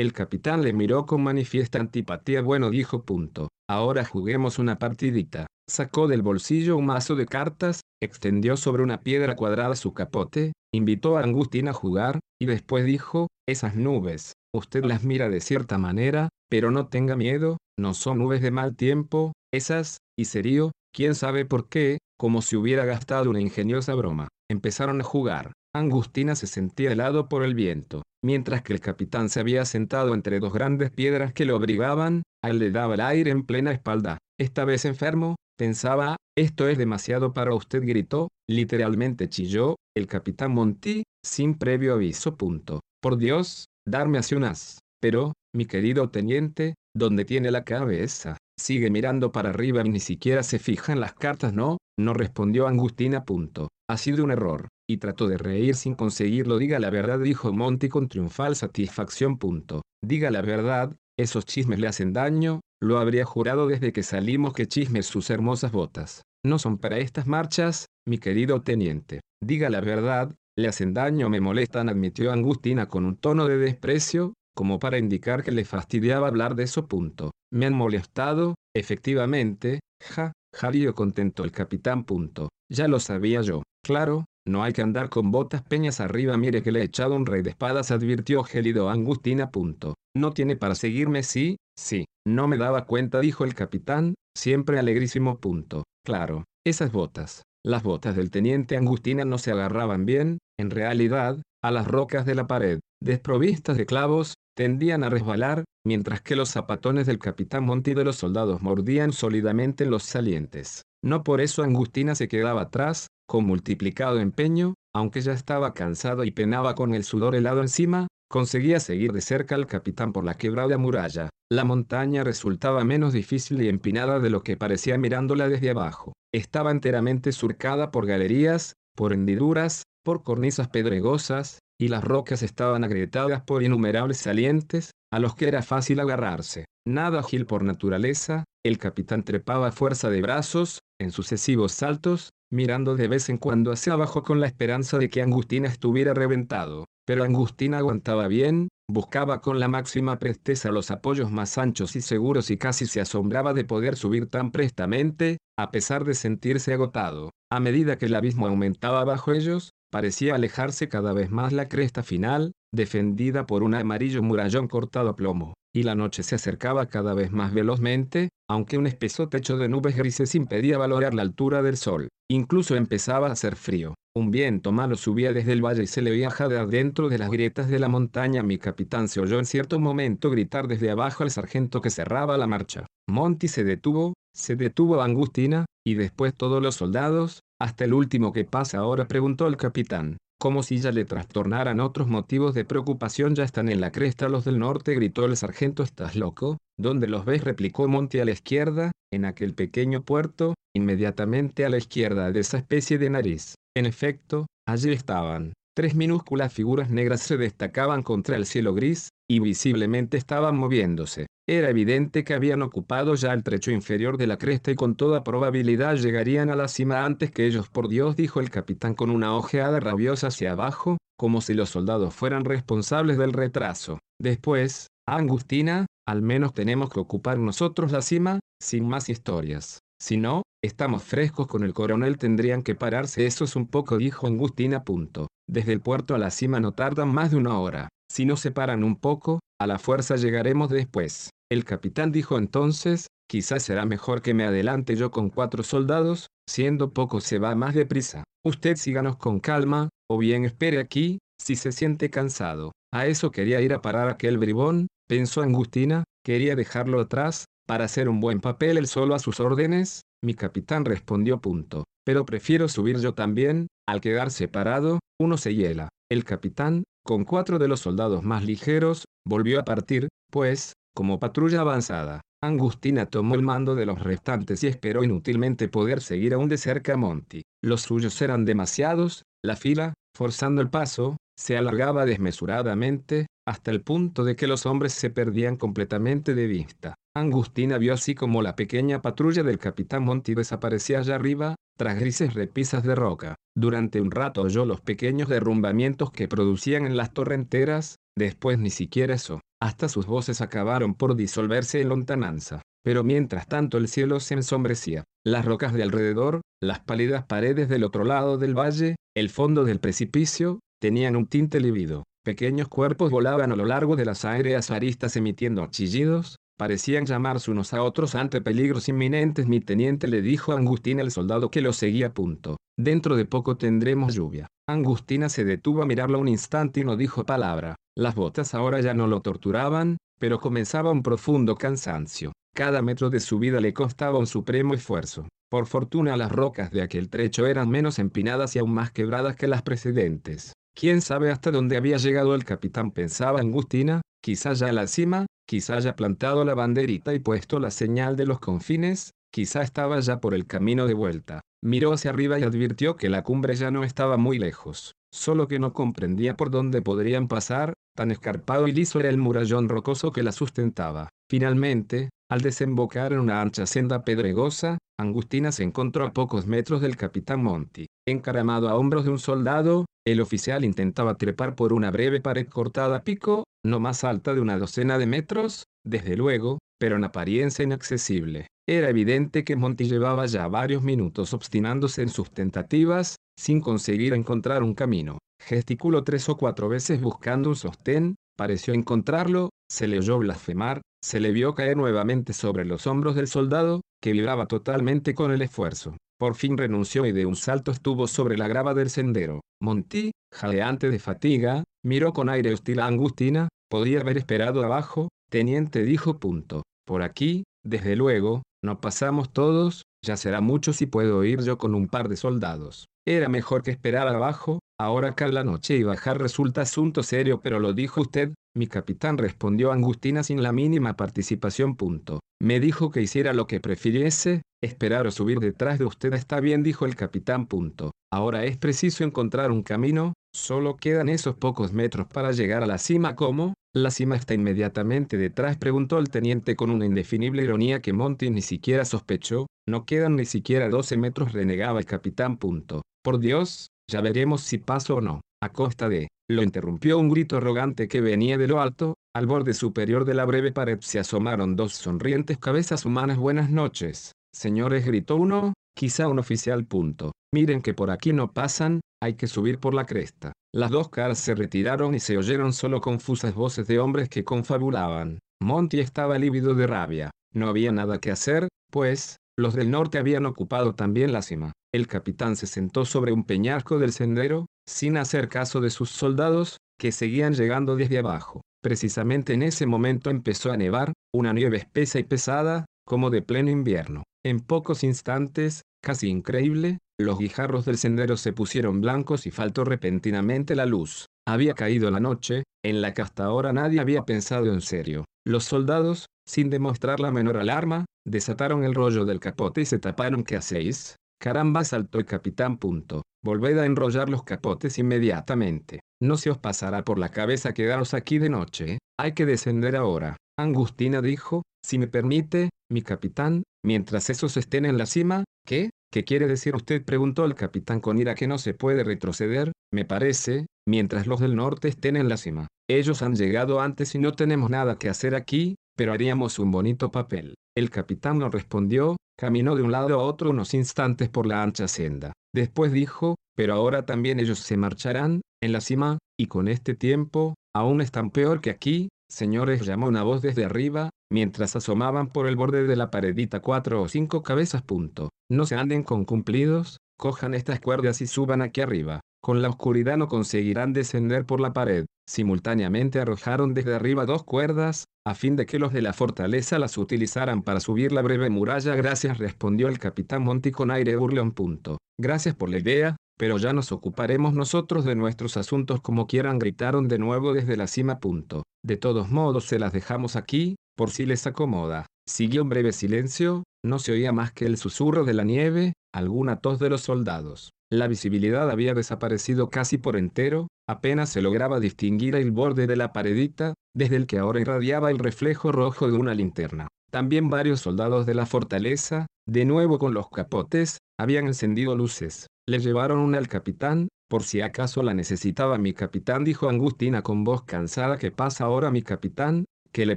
El capitán le miró con manifiesta antipatía. Bueno, dijo punto. Ahora juguemos una partidita. Sacó del bolsillo un mazo de cartas, extendió sobre una piedra cuadrada su capote, invitó a Angustina a jugar, y después dijo, esas nubes, usted las mira de cierta manera, pero no tenga miedo, no son nubes de mal tiempo, esas, y serio, quién sabe por qué, como si hubiera gastado una ingeniosa broma. Empezaron a jugar. Angustina se sentía helado por el viento, mientras que el capitán se había sentado entre dos grandes piedras que lo abrigaban, a él le daba el aire en plena espalda. Esta vez enfermo, pensaba, esto es demasiado para usted, gritó, literalmente chilló, el capitán Monty, sin previo aviso. Punto. Por Dios, darme así unas. Pero, mi querido teniente, ¿dónde tiene la cabeza? Sigue mirando para arriba y ni siquiera se fija en las cartas, ¿no? No respondió Angustina. Punto. Ha sido un error. Y trató de reír sin conseguirlo. Diga la verdad, dijo Monty con triunfal satisfacción. Punto. Diga la verdad, esos chismes le hacen daño, lo habría jurado desde que salimos que chismes sus hermosas botas. No son para estas marchas, mi querido teniente. Diga la verdad, le hacen daño, me molestan, admitió Angustina con un tono de desprecio, como para indicar que le fastidiaba hablar de eso. Punto. Me han molestado, efectivamente, ja, Javier contentó el capitán. Punto. Ya lo sabía yo. Claro, no hay que andar con botas peñas arriba. Mire que le he echado un rey de espadas, advirtió gélido Angustina. Punto. No tiene para seguirme, sí, sí. No me daba cuenta, dijo el capitán, siempre alegrísimo. Punto. Claro, esas botas. Las botas del teniente Angustina no se agarraban bien, en realidad, a las rocas de la pared. desprovistas de clavos, tendían a resbalar, mientras que los zapatones del capitán Monti de los soldados mordían sólidamente en los salientes. No por eso Angustina se quedaba atrás, con multiplicado empeño, aunque ya estaba cansado y penaba con el sudor helado encima, conseguía seguir de cerca al capitán por la quebrada muralla. La montaña resultaba menos difícil y empinada de lo que parecía mirándola desde abajo. Estaba enteramente surcada por galerías, por hendiduras, por cornisas pedregosas, y las rocas estaban agrietadas por innumerables salientes, a los que era fácil agarrarse. Nada ágil por naturaleza, el capitán trepaba a fuerza de brazos, en sucesivos saltos, mirando de vez en cuando hacia abajo con la esperanza de que Angustina estuviera reventado. Pero Angustina aguantaba bien, buscaba con la máxima presteza los apoyos más anchos y seguros y casi se asombraba de poder subir tan prestamente, a pesar de sentirse agotado. A medida que el abismo aumentaba bajo ellos, parecía alejarse cada vez más la cresta final, defendida por un amarillo murallón cortado a plomo, y la noche se acercaba cada vez más velozmente, aunque un espeso techo de nubes grises impedía valorar la altura del sol. Incluso empezaba a hacer frío. Un viento malo subía desde el valle y se le veía jadear dentro de las grietas de la montaña. Mi capitán se oyó en cierto momento gritar desde abajo al sargento que cerraba la marcha. Monty se detuvo, se detuvo Angustina, y después todos los soldados, hasta el último que pasa ahora, preguntó el capitán. Como si ya le trastornaran otros motivos de preocupación, ya están en la cresta los del norte, gritó el sargento. ¿Estás loco? ¿Dónde los ves? replicó Monty a la izquierda, en aquel pequeño puerto, inmediatamente a la izquierda de esa especie de nariz. En efecto, allí estaban. Tres minúsculas figuras negras se destacaban contra el cielo gris, y visiblemente estaban moviéndose. Era evidente que habían ocupado ya el trecho inferior de la cresta y con toda probabilidad llegarían a la cima antes que ellos. Por Dios, dijo el capitán con una ojeada rabiosa hacia abajo, como si los soldados fueran responsables del retraso. Después, Angustina, al menos tenemos que ocupar nosotros la cima, sin más historias. Si no, estamos frescos con el coronel, tendrían que pararse. Eso es un poco, dijo Angustina. Punto. Desde el puerto a la cima no tardan más de una hora. Si no se paran un poco, a la fuerza llegaremos después. El capitán dijo entonces, quizás será mejor que me adelante yo con cuatro soldados, siendo poco se va más deprisa. Usted síganos con calma, o bien espere aquí, si se siente cansado. A eso quería ir a parar aquel bribón, pensó Angustina, quería dejarlo atrás, para hacer un buen papel él solo a sus órdenes, mi capitán respondió punto. Pero prefiero subir yo también, al quedar separado, uno se hiela. El capitán, con cuatro de los soldados más ligeros, volvió a partir, pues, como patrulla avanzada. Angustina tomó el mando de los restantes y esperó inútilmente poder seguir aún de cerca a Monty. Los suyos eran demasiados, la fila, forzando el paso, se alargaba desmesuradamente, hasta el punto de que los hombres se perdían completamente de vista. Angustina vio así como la pequeña patrulla del capitán Monty desaparecía allá arriba, tras grises repisas de roca. Durante un rato oyó los pequeños derrumbamientos que producían en las torrenteras, después ni siquiera eso, hasta sus voces acabaron por disolverse en lontananza. Pero mientras tanto el cielo se ensombrecía, las rocas de alrededor, las pálidas paredes del otro lado del valle, el fondo del precipicio, tenían un tinte lívido. Pequeños cuerpos volaban a lo largo de las aéreas aristas emitiendo chillidos, parecían llamarse unos a otros ante peligros inminentes. Mi teniente le dijo a Angustina al soldado que lo seguía. Punto. Dentro de poco tendremos lluvia. Angustina se detuvo a mirarlo un instante y no dijo palabra. Las botas ahora ya no lo torturaban, pero comenzaba un profundo cansancio. Cada metro de su vida le costaba un supremo esfuerzo. Por fortuna las rocas de aquel trecho eran menos empinadas y aún más quebradas que las precedentes. ¿Quién sabe hasta dónde había llegado el capitán? pensaba Angustina, quizás ya a la cima, quizá haya plantado la banderita y puesto la señal de los confines, quizá estaba ya por el camino de vuelta. Miró hacia arriba y advirtió que la cumbre ya no estaba muy lejos, solo que no comprendía por dónde podrían pasar, tan escarpado y liso era el murallón rocoso que la sustentaba. Finalmente, al desembocar en una ancha senda pedregosa, Angustina se encontró a pocos metros del capitán Monty. Encaramado a hombros de un soldado, el oficial intentaba trepar por una breve pared cortada a pico, no más alta de una docena de metros, desde luego, pero en apariencia inaccesible. Era evidente que Monty llevaba ya varios minutos obstinándose en sus tentativas, sin conseguir encontrar un camino. Gesticuló tres o cuatro veces buscando un sostén, pareció encontrarlo, se le oyó blasfemar, se le vio caer nuevamente sobre los hombros del soldado, que vibraba totalmente con el esfuerzo. Por fin renunció y de un salto estuvo sobre la grava del sendero. Monty, jadeante de fatiga, miró con aire hostil a Angustina, podía haber esperado abajo, teniente dijo punto. Por aquí, desde luego, no pasamos todos, ya será mucho si puedo ir yo con un par de soldados. Era mejor que esperar abajo, ahora cae la noche y bajar resulta asunto serio, pero lo dijo usted, mi capitán respondió Angustina sin la mínima participación. Punto. Me dijo que hiciera lo que prefiriese, esperar o subir detrás de usted está bien, dijo el capitán. Punto. Ahora es preciso encontrar un camino, solo quedan esos pocos metros para llegar a la cima. ¿Cómo? La cima está inmediatamente detrás, preguntó el teniente con una indefinible ironía que Monty ni siquiera sospechó. No quedan ni siquiera 12 metros, renegaba el capitán. Punto. Por Dios, ya veremos si paso o no. A costa de, lo interrumpió un grito arrogante que venía de lo alto, al borde superior de la breve pared se asomaron dos sonrientes cabezas humanas. Buenas noches, señores, gritó uno, quizá un oficial. Punto. Miren que por aquí no pasan, hay que subir por la cresta. Las dos caras se retiraron y se oyeron solo confusas voces de hombres que confabulaban. Monty estaba lívido de rabia. No había nada que hacer, pues, los del norte habían ocupado también la cima. El capitán se sentó sobre un peñasco del sendero, sin hacer caso de sus soldados, que seguían llegando desde abajo. Precisamente en ese momento empezó a nevar, una nieve espesa y pesada, como de pleno invierno. En pocos instantes, casi increíble, los guijarros del sendero se pusieron blancos y faltó repentinamente la luz. Había caído la noche, en la que hasta ahora nadie había pensado en serio. Los soldados, sin demostrar la menor alarma, desataron el rollo del capote y se taparon. ¿Qué hacéis? Caramba, saltó el capitán. Punto. Volved a enrollar los capotes inmediatamente. No se os pasará por la cabeza quedaros aquí de noche. Hay que descender ahora. Angustina dijo, si me permite, mi capitán, mientras esos estén en la cima, ¿qué? ¿Qué quiere decir usted? preguntó el capitán con ira que no se puede retroceder, me parece, mientras los del norte estén en la cima. Ellos han llegado antes y no tenemos nada que hacer aquí, pero haríamos un bonito papel. El capitán no respondió, caminó de un lado a otro unos instantes por la ancha senda. Después dijo, pero ahora también ellos se marcharán, en la cima, y con este tiempo, aún están peor que aquí, señores, llamó una voz desde arriba, mientras asomaban por el borde de la paredita cuatro o cinco cabezas. Punto. No se anden con cumplidos, cojan estas cuerdas y suban aquí arriba. Con la oscuridad no conseguirán descender por la pared. Simultáneamente arrojaron desde arriba dos cuerdas, a fin de que los de la fortaleza las utilizaran para subir la breve muralla. Gracias, respondió el capitán Monty con aire burlón. Punto. Gracias por la idea, pero ya nos ocuparemos nosotros de nuestros asuntos como quieran, gritaron de nuevo desde la cima. Punto. De todos modos se las dejamos aquí, por si les acomoda. Siguió un breve silencio, no se oía más que el susurro de la nieve, alguna tos de los soldados. La visibilidad había desaparecido casi por entero, apenas se lograba distinguir el borde de la paredita, desde el que ahora irradiaba el reflejo rojo de una linterna. También varios soldados de la fortaleza, de nuevo con los capotes, habían encendido luces. Le llevaron una al capitán, por si acaso la necesitaba mi capitán, dijo Angustina con voz cansada. ¿Qué pasa ahora mi capitán? que le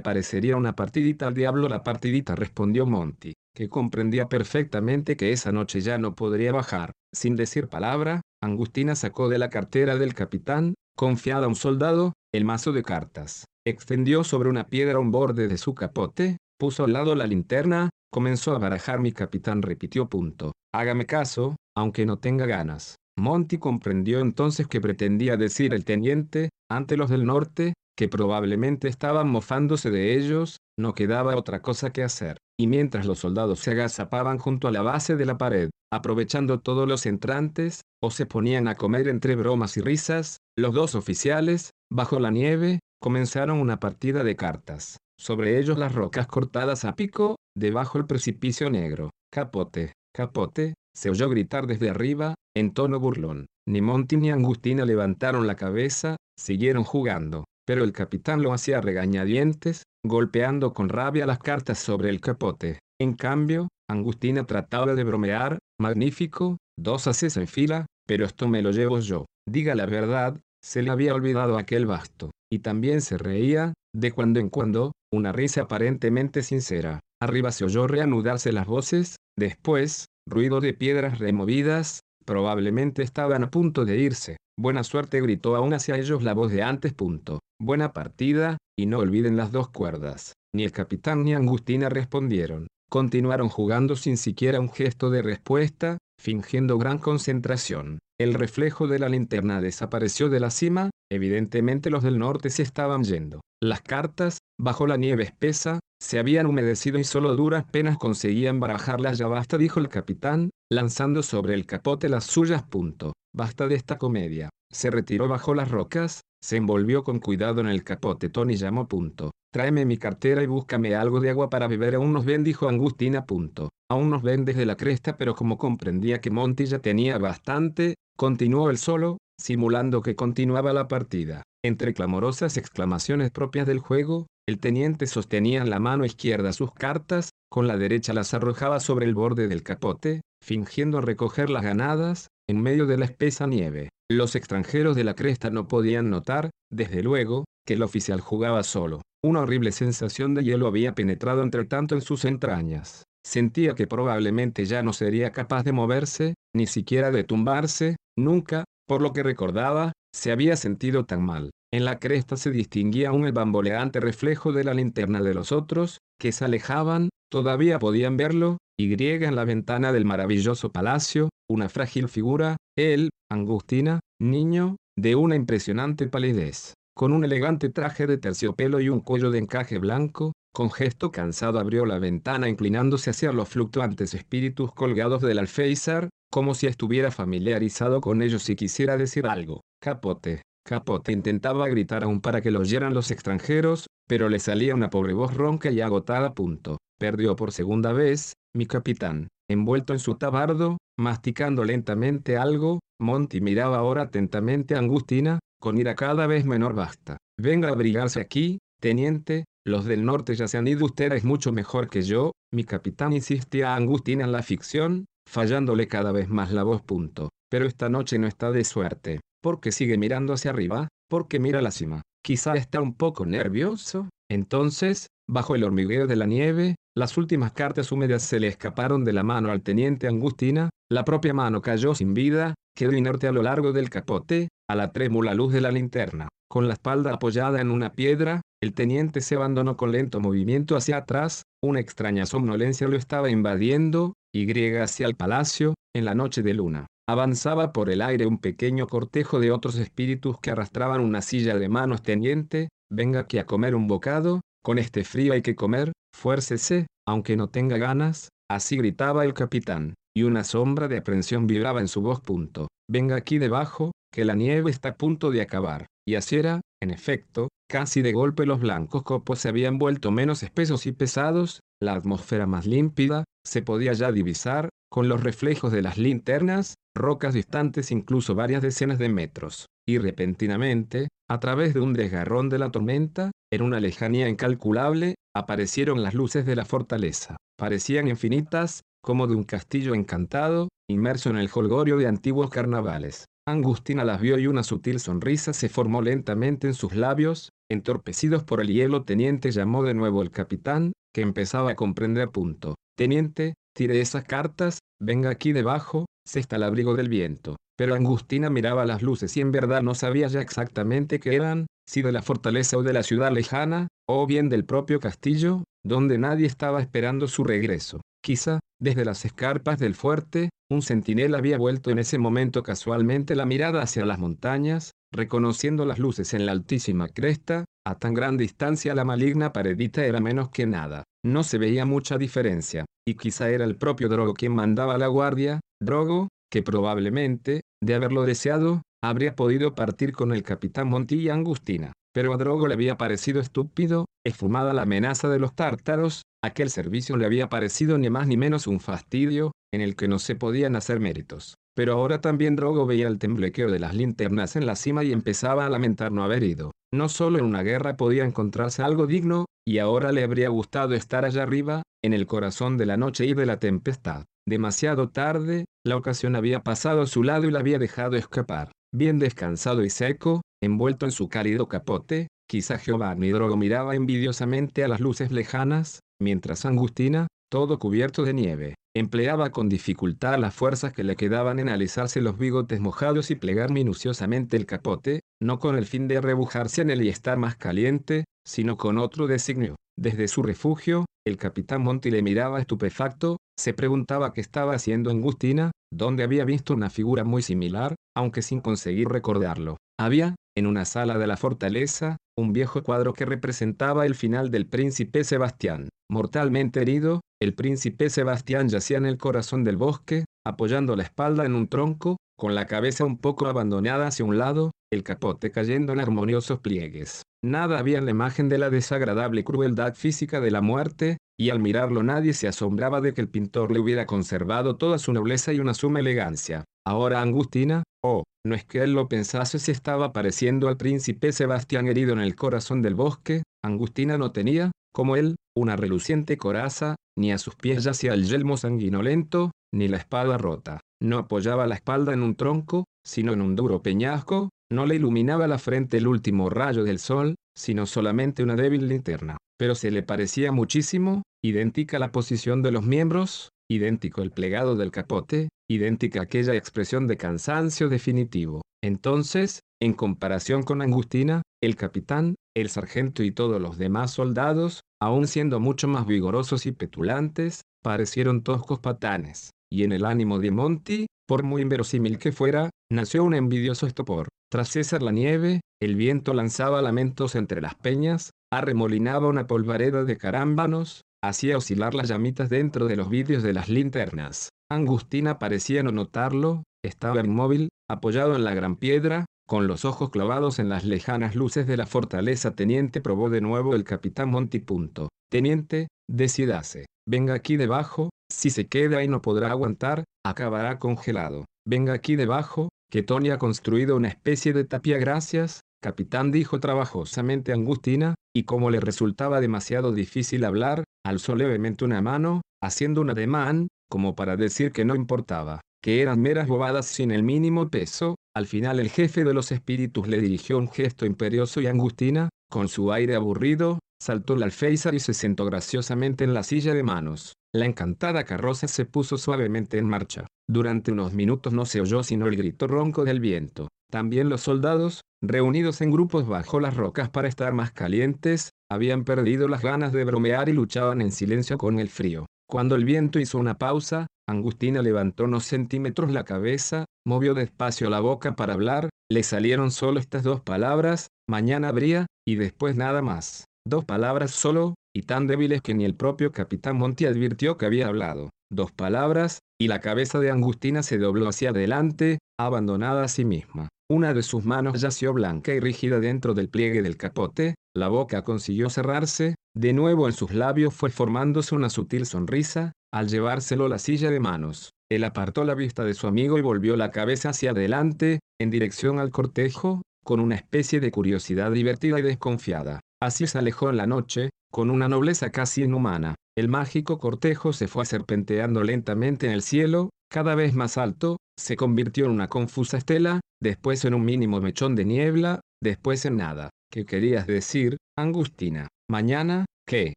parecería una partidita al diablo la partidita respondió Monty, que comprendía perfectamente que esa noche ya no podría bajar. Sin decir palabra, Angustina sacó de la cartera del capitán, confiada a un soldado, el mazo de cartas. Extendió sobre una piedra un borde de su capote, puso al lado la linterna, comenzó a barajar mi capitán repitió punto. Hágame caso, aunque no tenga ganas. Monty comprendió entonces que pretendía decir el teniente, ante los del norte, que probablemente estaban mofándose de ellos, no quedaba otra cosa que hacer. Y mientras los soldados se agazapaban junto a la base de la pared, aprovechando todos los entrantes, o se ponían a comer entre bromas y risas, los dos oficiales, bajo la nieve, comenzaron una partida de cartas. Sobre ellos las rocas cortadas a pico, debajo el precipicio negro. Capote, capote, se oyó gritar desde arriba, en tono burlón. Ni Monty ni Angustina levantaron la cabeza, siguieron jugando pero el capitán lo hacía regañadientes, golpeando con rabia las cartas sobre el capote. En cambio, Angustina trataba de bromear, magnífico, dos haces en fila, pero esto me lo llevo yo. Diga la verdad, se le había olvidado aquel basto. Y también se reía, de cuando en cuando, una risa aparentemente sincera. Arriba se oyó reanudarse las voces, después, ruido de piedras removidas, probablemente estaban a punto de irse. Buena suerte gritó aún hacia ellos la voz de antes. Punto. Buena partida, y no olviden las dos cuerdas. Ni el capitán ni Angustina respondieron. Continuaron jugando sin siquiera un gesto de respuesta, fingiendo gran concentración. El reflejo de la linterna desapareció de la cima, evidentemente los del norte se estaban yendo. Las cartas, bajo la nieve espesa, se habían humedecido y solo duras penas conseguían barajarlas. Ya basta, dijo el capitán, lanzando sobre el capote las suyas. Punto. Basta de esta comedia. Se retiró bajo las rocas, se envolvió con cuidado en el capote. Tony llamó. Punto. Tráeme mi cartera y búscame algo de agua para beber. Aún nos ven, dijo Angustina. Punto. Aún nos ven desde la cresta, pero como comprendía que Monty ya tenía bastante, continuó él solo, simulando que continuaba la partida. Entre clamorosas exclamaciones propias del juego, el teniente sostenía en la mano izquierda sus cartas, con la derecha las arrojaba sobre el borde del capote, fingiendo recoger las ganadas, en medio de la espesa nieve. Los extranjeros de la cresta no podían notar, desde luego, que el oficial jugaba solo. Una horrible sensación de hielo había penetrado entre tanto en sus entrañas. Sentía que probablemente ya no sería capaz de moverse, ni siquiera de tumbarse, nunca, por lo que recordaba, se había sentido tan mal. En la cresta se distinguía aún el bamboleante reflejo de la linterna de los otros, que se alejaban, todavía podían verlo, y en la ventana del maravilloso palacio, una frágil figura, él, Angustina, niño, de una impresionante palidez. Con un elegante traje de terciopelo y un cuello de encaje blanco, con gesto cansado abrió la ventana inclinándose hacia los fluctuantes espíritus colgados del alféizar, como si estuviera familiarizado con ellos y quisiera decir algo. Capote, capote intentaba gritar aún para que lo oyeran los extranjeros, pero le salía una pobre voz ronca y agotada. Punto. Perdió por segunda vez, mi capitán, envuelto en su tabardo, masticando lentamente algo, Monty miraba ahora atentamente a Angustina, con ira cada vez menor basta. Venga a abrigarse aquí, teniente, los del norte ya se han ido, usted es mucho mejor que yo, mi capitán insistía a Angustina en la ficción, fallándole cada vez más la voz. Punto. Pero esta noche no está de suerte, porque sigue mirando hacia arriba, porque mira la cima. Quizá está un poco nervioso. Entonces, bajo el hormigueo de la nieve, las últimas cartas húmedas se le escaparon de la mano al teniente Angustina, la propia mano cayó sin vida, quedó inerte a lo largo del capote, a la trémula luz de la linterna. Con la espalda apoyada en una piedra, el teniente se abandonó con lento movimiento hacia atrás, una extraña somnolencia lo estaba invadiendo, y griega hacia el palacio, en la noche de luna. Avanzaba por el aire un pequeño cortejo de otros espíritus que arrastraban una silla de manos teniente, venga aquí a comer un bocado, con este frío hay que comer, fuércese, aunque no tenga ganas, así gritaba el capitán, y una sombra de aprensión vibraba en su voz. Punto. Venga aquí debajo, que la nieve está a punto de acabar. Y así era, en efecto, casi de golpe los blancos copos se habían vuelto menos espesos y pesados, la atmósfera más límpida, se podía ya divisar, con los reflejos de las linternas, rocas distantes incluso varias decenas de metros. Y repentinamente, a través de un desgarrón de la tormenta, en una lejanía incalculable, aparecieron las luces de la fortaleza. Parecían infinitas, como de un castillo encantado, inmerso en el jolgorio de antiguos carnavales. Angustina las vio y una sutil sonrisa se formó lentamente en sus labios, entorpecidos por el hielo. Teniente llamó de nuevo el capitán, que empezaba a comprender. Punto. Teniente, tire esas cartas, venga aquí debajo, se está el abrigo del viento. Pero Angustina miraba las luces y en verdad no sabía ya exactamente qué eran, si de la fortaleza o de la ciudad lejana, o bien del propio castillo, donde nadie estaba esperando su regreso. Quizá, desde las escarpas del fuerte, un centinela había vuelto en ese momento casualmente la mirada hacia las montañas, reconociendo las luces en la altísima cresta, a tan gran distancia la maligna paredita era menos que nada. No se veía mucha diferencia, y quizá era el propio Drogo quien mandaba a la guardia, Drogo, que probablemente, de haberlo deseado, habría podido partir con el capitán Monti y Angustina. Pero a Drogo le había parecido estúpido, esfumada la amenaza de los tártaros, aquel servicio le había parecido ni más ni menos un fastidio, en el que no se podían hacer méritos. Pero ahora también Drogo veía el temblequeo de las linternas en la cima y empezaba a lamentar no haber ido. No solo en una guerra podía encontrarse algo digno, y ahora le habría gustado estar allá arriba, en el corazón de la noche y de la tempestad. Demasiado tarde, la ocasión había pasado a su lado y la había dejado escapar. Bien descansado y seco, envuelto en su cálido capote, quizá Giovanni Drogo miraba envidiosamente a las luces lejanas, mientras Angustina, todo cubierto de nieve, empleaba con dificultad las fuerzas que le quedaban en alisarse los bigotes mojados y plegar minuciosamente el capote, no con el fin de rebujarse en él y estar más caliente, sino con otro designio. Desde su refugio, el capitán Monty le miraba estupefacto, Se preguntaba qué estaba haciendo Angustina, donde había visto una figura muy similar, aunque sin conseguir recordarlo. Había, en una sala de la fortaleza, un viejo cuadro que representaba el final del príncipe Sebastián. Mortalmente herido, el príncipe Sebastián yacía en el corazón del bosque, apoyando la espalda en un tronco, con la cabeza un poco abandonada hacia un lado, el capote cayendo en armoniosos pliegues. Nada había en la imagen de la desagradable crueldad física de la muerte, y al mirarlo nadie se asombraba de que el pintor le hubiera conservado toda su nobleza y una suma elegancia. Ahora Angustina, oh, no es que él lo pensase si estaba pareciendo al príncipe Sebastián herido en el corazón del bosque, Angustina no tenía, como él, una reluciente coraza, ni a sus pies yacía el yelmo sanguinolento, ni la espada rota. No apoyaba la espalda en un tronco, sino en un duro peñasco, no le iluminaba la frente el último rayo del sol, sino solamente una débil linterna. Pero se le parecía muchísimo, idéntica la posición de los miembros, idéntico el plegado del capote, idéntica aquella expresión de cansancio definitivo. Entonces, en comparación con Angustina, el capitán, el sargento y todos los demás soldados, aun siendo mucho más vigorosos y petulantes, parecieron toscos patanes. Y en el ánimo de Monty, por muy inverosímil que fuera, nació un envidioso estopor. Tras cesar la nieve, el viento lanzaba lamentos entre las peñas, arremolinaba una polvareda de carámbanos, hacía oscilar las llamitas dentro de los vidrios de las linternas. Angustina parecía no notarlo, estaba inmóvil, apoyado en la gran piedra, con los ojos clavados en las lejanas luces de la fortaleza. Teniente probó de nuevo el capitán Monty. Punto. Teniente, decidase. Venga aquí debajo, si se queda y no podrá aguantar, acabará congelado. Venga aquí debajo, que Tony ha construido una especie de tapia gracias, capitán dijo trabajosamente Angustina, y como le resultaba demasiado difícil hablar, alzó levemente una mano, haciendo un ademán, como para decir que no importaba, que eran meras bobadas sin el mínimo peso, al final el jefe de los espíritus le dirigió un gesto imperioso y Angustina, con su aire aburrido, saltó el alféizar y se sentó graciosamente en la silla de manos. La encantada carroza se puso suavemente en marcha. Durante unos minutos no se oyó sino el grito ronco del viento. También los soldados, reunidos en grupos bajo las rocas para estar más calientes, habían perdido las ganas de bromear y luchaban en silencio con el frío. Cuando el viento hizo una pausa, Angustina levantó unos centímetros la cabeza, movió despacio la boca para hablar, le salieron solo estas dos palabras, mañana habría, y después nada más. Dos palabras solo, y tan débiles que ni el propio capitán Monti advirtió que había hablado. Dos palabras, y la cabeza de Angustina se dobló hacia adelante, abandonada a sí misma. Una de sus manos yació blanca y rígida dentro del pliegue del capote, la boca consiguió cerrarse, de nuevo en sus labios fue formándose una sutil sonrisa, al llevárselo la silla de manos. Él apartó la vista de su amigo y volvió la cabeza hacia adelante, en dirección al cortejo, con una especie de curiosidad divertida y desconfiada. Así se alejó en la noche, con una nobleza casi inhumana. El mágico cortejo se fue serpenteando lentamente en el cielo, cada vez más alto, se convirtió en una confusa estela, después en un mínimo mechón de niebla, después en nada. ¿Qué querías decir, Angustina? Mañana, ¿qué?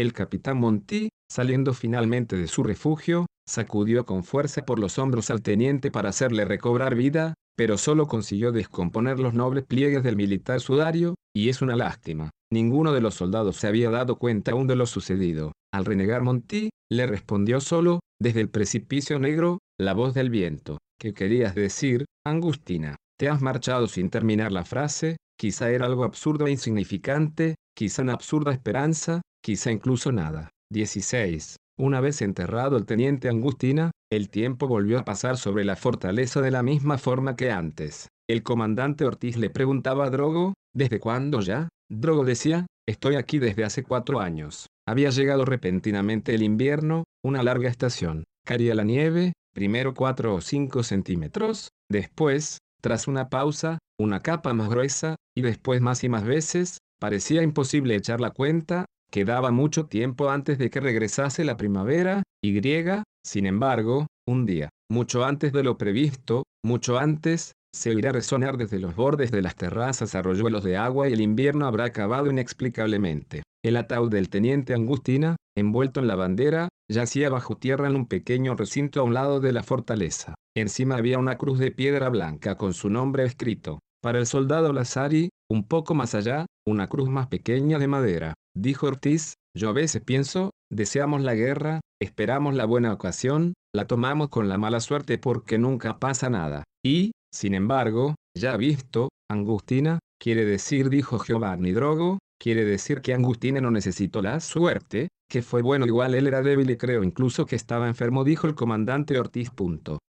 El capitán Monti, saliendo finalmente de su refugio, sacudió con fuerza por los hombros al teniente para hacerle recobrar vida, pero solo consiguió descomponer los nobles pliegues del militar sudario, y es una lástima. Ninguno de los soldados se había dado cuenta aún de lo sucedido. Al renegar Monty, le respondió solo, desde el precipicio negro, la voz del viento. ¿Qué querías decir, Angustina? Te has marchado sin terminar la frase, quizá era algo absurdo e insignificante, quizá una absurda esperanza, quizá incluso nada. 16. Una vez enterrado el teniente Angustina, el tiempo volvió a pasar sobre la fortaleza de la misma forma que antes. El comandante Ortiz le preguntaba a Drogo, ¿desde cuándo ya? Drogo decía, estoy aquí desde hace cuatro años. Había llegado repentinamente el invierno, una larga estación. Caía la nieve, primero cuatro o cinco centímetros, después, tras una pausa, una capa más gruesa, y después más y más veces, parecía imposible echar la cuenta, quedaba mucho tiempo antes de que regresase la primavera, y griega, sin embargo, un día, mucho antes de lo previsto, mucho antes, se oirá resonar desde los bordes de las terrazas arroyuelos de agua y el invierno habrá acabado inexplicablemente. El ataúd del teniente Angustina, envuelto en la bandera, yacía bajo tierra en un pequeño recinto a un lado de la fortaleza. Encima había una cruz de piedra blanca con su nombre escrito. Para el soldado Lazari, un poco más allá, una cruz más pequeña de madera. Dijo Ortiz, yo a veces pienso, deseamos la guerra, esperamos la buena ocasión, la tomamos con la mala suerte porque nunca pasa nada. Y, sin embargo, ya visto, Angustina, quiere decir, dijo Giovanni Drogo, quiere decir que Angustina no necesitó la suerte, que fue bueno igual él era débil y creo incluso que estaba enfermo, dijo el comandante Ortiz.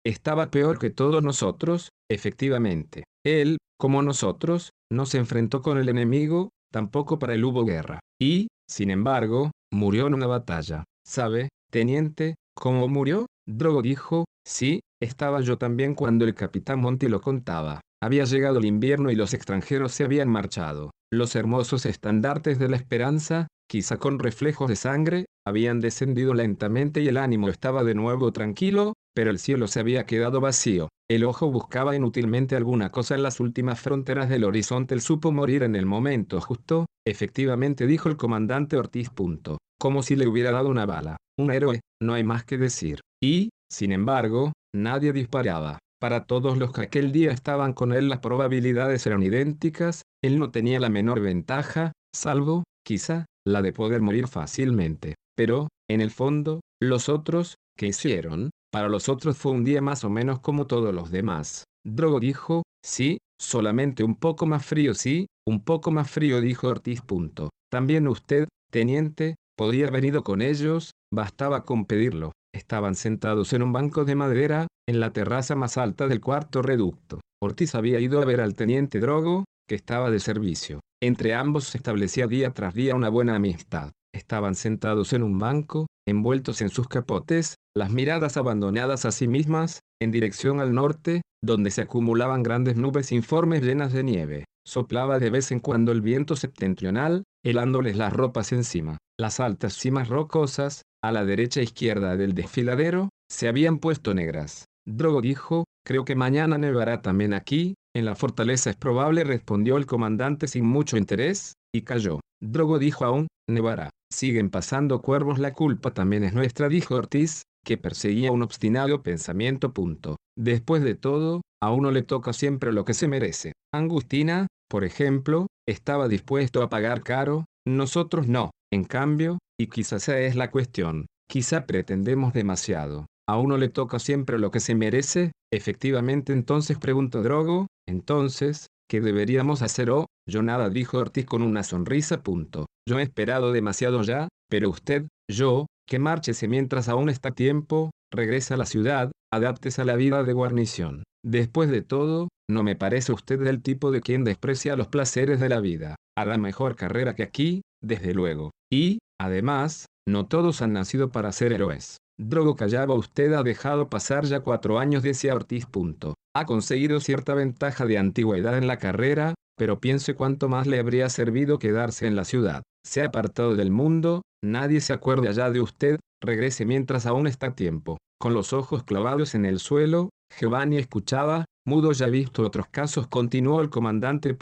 Estaba peor que todos nosotros, efectivamente. Él, como nosotros, no se enfrentó con el enemigo, tampoco para él hubo guerra. Y, sin embargo, murió en una batalla. ¿Sabe, teniente, cómo murió? Drogo dijo, sí, estaba yo también cuando el capitán Monti lo contaba. Había llegado el invierno y los extranjeros se habían marchado. Los hermosos estandartes de la esperanza, quizá con reflejos de sangre, habían descendido lentamente y el ánimo estaba de nuevo tranquilo, pero el cielo se había quedado vacío. El ojo buscaba inútilmente alguna cosa en las últimas fronteras del horizonte. Él supo morir en el momento justo, efectivamente dijo el comandante Ortiz. Punto. Como si le hubiera dado una bala. Un héroe, no hay más que decir. Y, sin embargo, nadie disparaba. Para todos los que aquel día estaban con él las probabilidades eran idénticas, él no tenía la menor ventaja, salvo, quizá, la de poder morir fácilmente. Pero, en el fondo, los otros, ¿qué hicieron? Para los otros fue un día más o menos como todos los demás. Drogo dijo, sí, solamente un poco más frío, sí, un poco más frío, dijo Ortiz. Punto. También usted, teniente, podría haber ido con ellos, bastaba con pedirlo. Estaban sentados en un banco de madera, en la terraza más alta del cuarto reducto. Ortiz había ido a ver al teniente Drogo, que estaba de servicio. Entre ambos se establecía día tras día una buena amistad. Estaban sentados en un banco, envueltos en sus capotes, las miradas abandonadas a sí mismas, en dirección al norte, donde se acumulaban grandes nubes informes llenas de nieve. Soplaba de vez en cuando el viento septentrional, helándoles las ropas encima. Las altas cimas rocosas, a la derecha e izquierda del desfiladero, se habían puesto negras. Drogo dijo, creo que mañana nevará también aquí, en la fortaleza es probable, respondió el comandante sin mucho interés, y cayó. Drogo dijo aún, nevará. Siguen pasando cuervos, la culpa también es nuestra, dijo Ortiz, que perseguía un obstinado pensamiento. Punto. Después de todo, a uno le toca siempre lo que se merece. Angustina, por ejemplo, estaba dispuesto a pagar caro, nosotros no. En cambio, y quizás esa es la cuestión, quizá pretendemos demasiado. A uno le toca siempre lo que se merece, efectivamente entonces preguntó Drogo, entonces, ¿qué deberíamos hacer? Oh, yo nada, dijo Ortiz con una sonrisa. Punto. Yo he esperado demasiado ya, pero usted, yo, que márchese mientras aún está tiempo, regresa a la ciudad, adáptese a la vida de guarnición. Después de todo, no me parece usted del tipo de quien desprecia los placeres de la vida. Hará mejor carrera que aquí, desde luego. Y, además, no todos han nacido para ser héroes. Drogo callaba usted ha dejado pasar ya cuatro años decía Ortiz. Punto. Ha conseguido cierta ventaja de antigüedad en la carrera, pero piense cuánto más le habría servido quedarse en la ciudad. Se ha apartado del mundo, nadie se acuerda ya de usted, regrese mientras aún está a tiempo. Con los ojos clavados en el suelo, Giovanni escuchaba, mudo ya visto otros casos, continuó el comandante.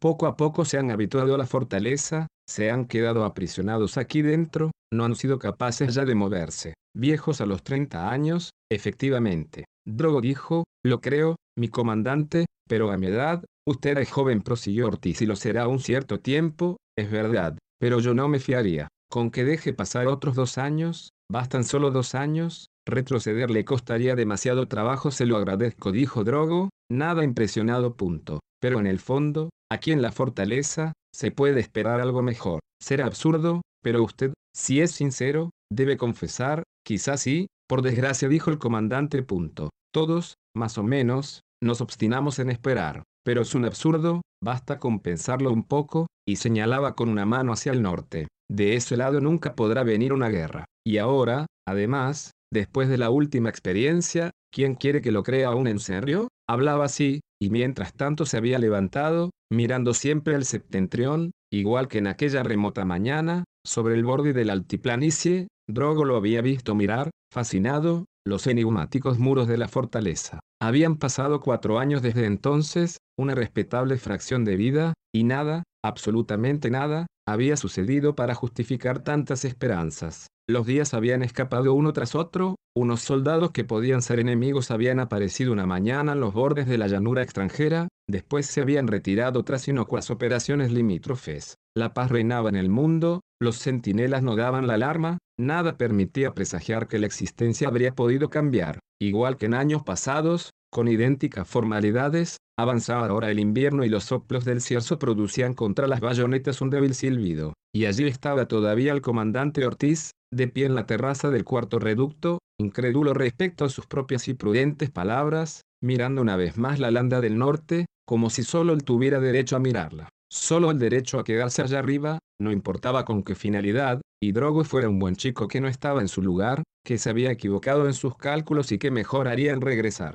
Poco a poco se han habituado a la fortaleza, se han quedado aprisionados aquí dentro, no han sido capaces ya de moverse. Viejos a los 30 años, efectivamente. Drogo dijo, lo creo, mi comandante, pero a mi edad, usted es joven, prosiguió Ortiz y lo será un cierto tiempo, es verdad, pero yo no me fiaría. Con que deje pasar otros dos años, bastan solo dos años, retroceder le costaría demasiado trabajo, se lo agradezco, dijo Drogo, nada impresionado. Punto. Pero en el fondo, aquí en la fortaleza, se puede esperar algo mejor. Será absurdo, pero usted, si es sincero, debe confesar, quizás sí, por desgracia dijo el comandante. Punto. Todos, más o menos, nos obstinamos en esperar, pero es un absurdo, basta con pensarlo un poco, y señalaba con una mano hacia el norte. De ese lado nunca podrá venir una guerra. Y ahora, además, después de la última experiencia, ¿quién quiere que lo crea aún en serio? Hablaba así, y mientras tanto se había levantado, mirando siempre al septentrión, igual que en aquella remota mañana, sobre el borde de la altiplanicie, Drogo lo había visto mirar, fascinado, los enigmáticos muros de la fortaleza. Habían pasado cuatro años desde entonces, una respetable fracción de vida, y nada, absolutamente nada, había sucedido para justificar tantas esperanzas. Los días habían escapado uno tras otro, unos soldados que podían ser enemigos habían aparecido una mañana en los bordes de la llanura extranjera, después se habían retirado tras inocuas operaciones limítrofes. La paz reinaba en el mundo, Los centinelas no daban la alarma, nada permitía presagiar que la existencia habría podido cambiar. Igual que en años pasados, con idénticas formalidades, avanzaba ahora el invierno y los soplos del cierzo producían contra las bayonetas un débil silbido. Y allí estaba todavía el comandante Ortiz, de pie en la terraza del cuarto reducto, incrédulo respecto a sus propias y prudentes palabras, mirando una vez más la landa del norte, como si solo él tuviera derecho a mirarla. Solo el derecho a quedarse allá arriba, no importaba con qué finalidad, y Drogo fuera un buen chico que no estaba en su lugar, que se había equivocado en sus cálculos y que mejor haría en regresar.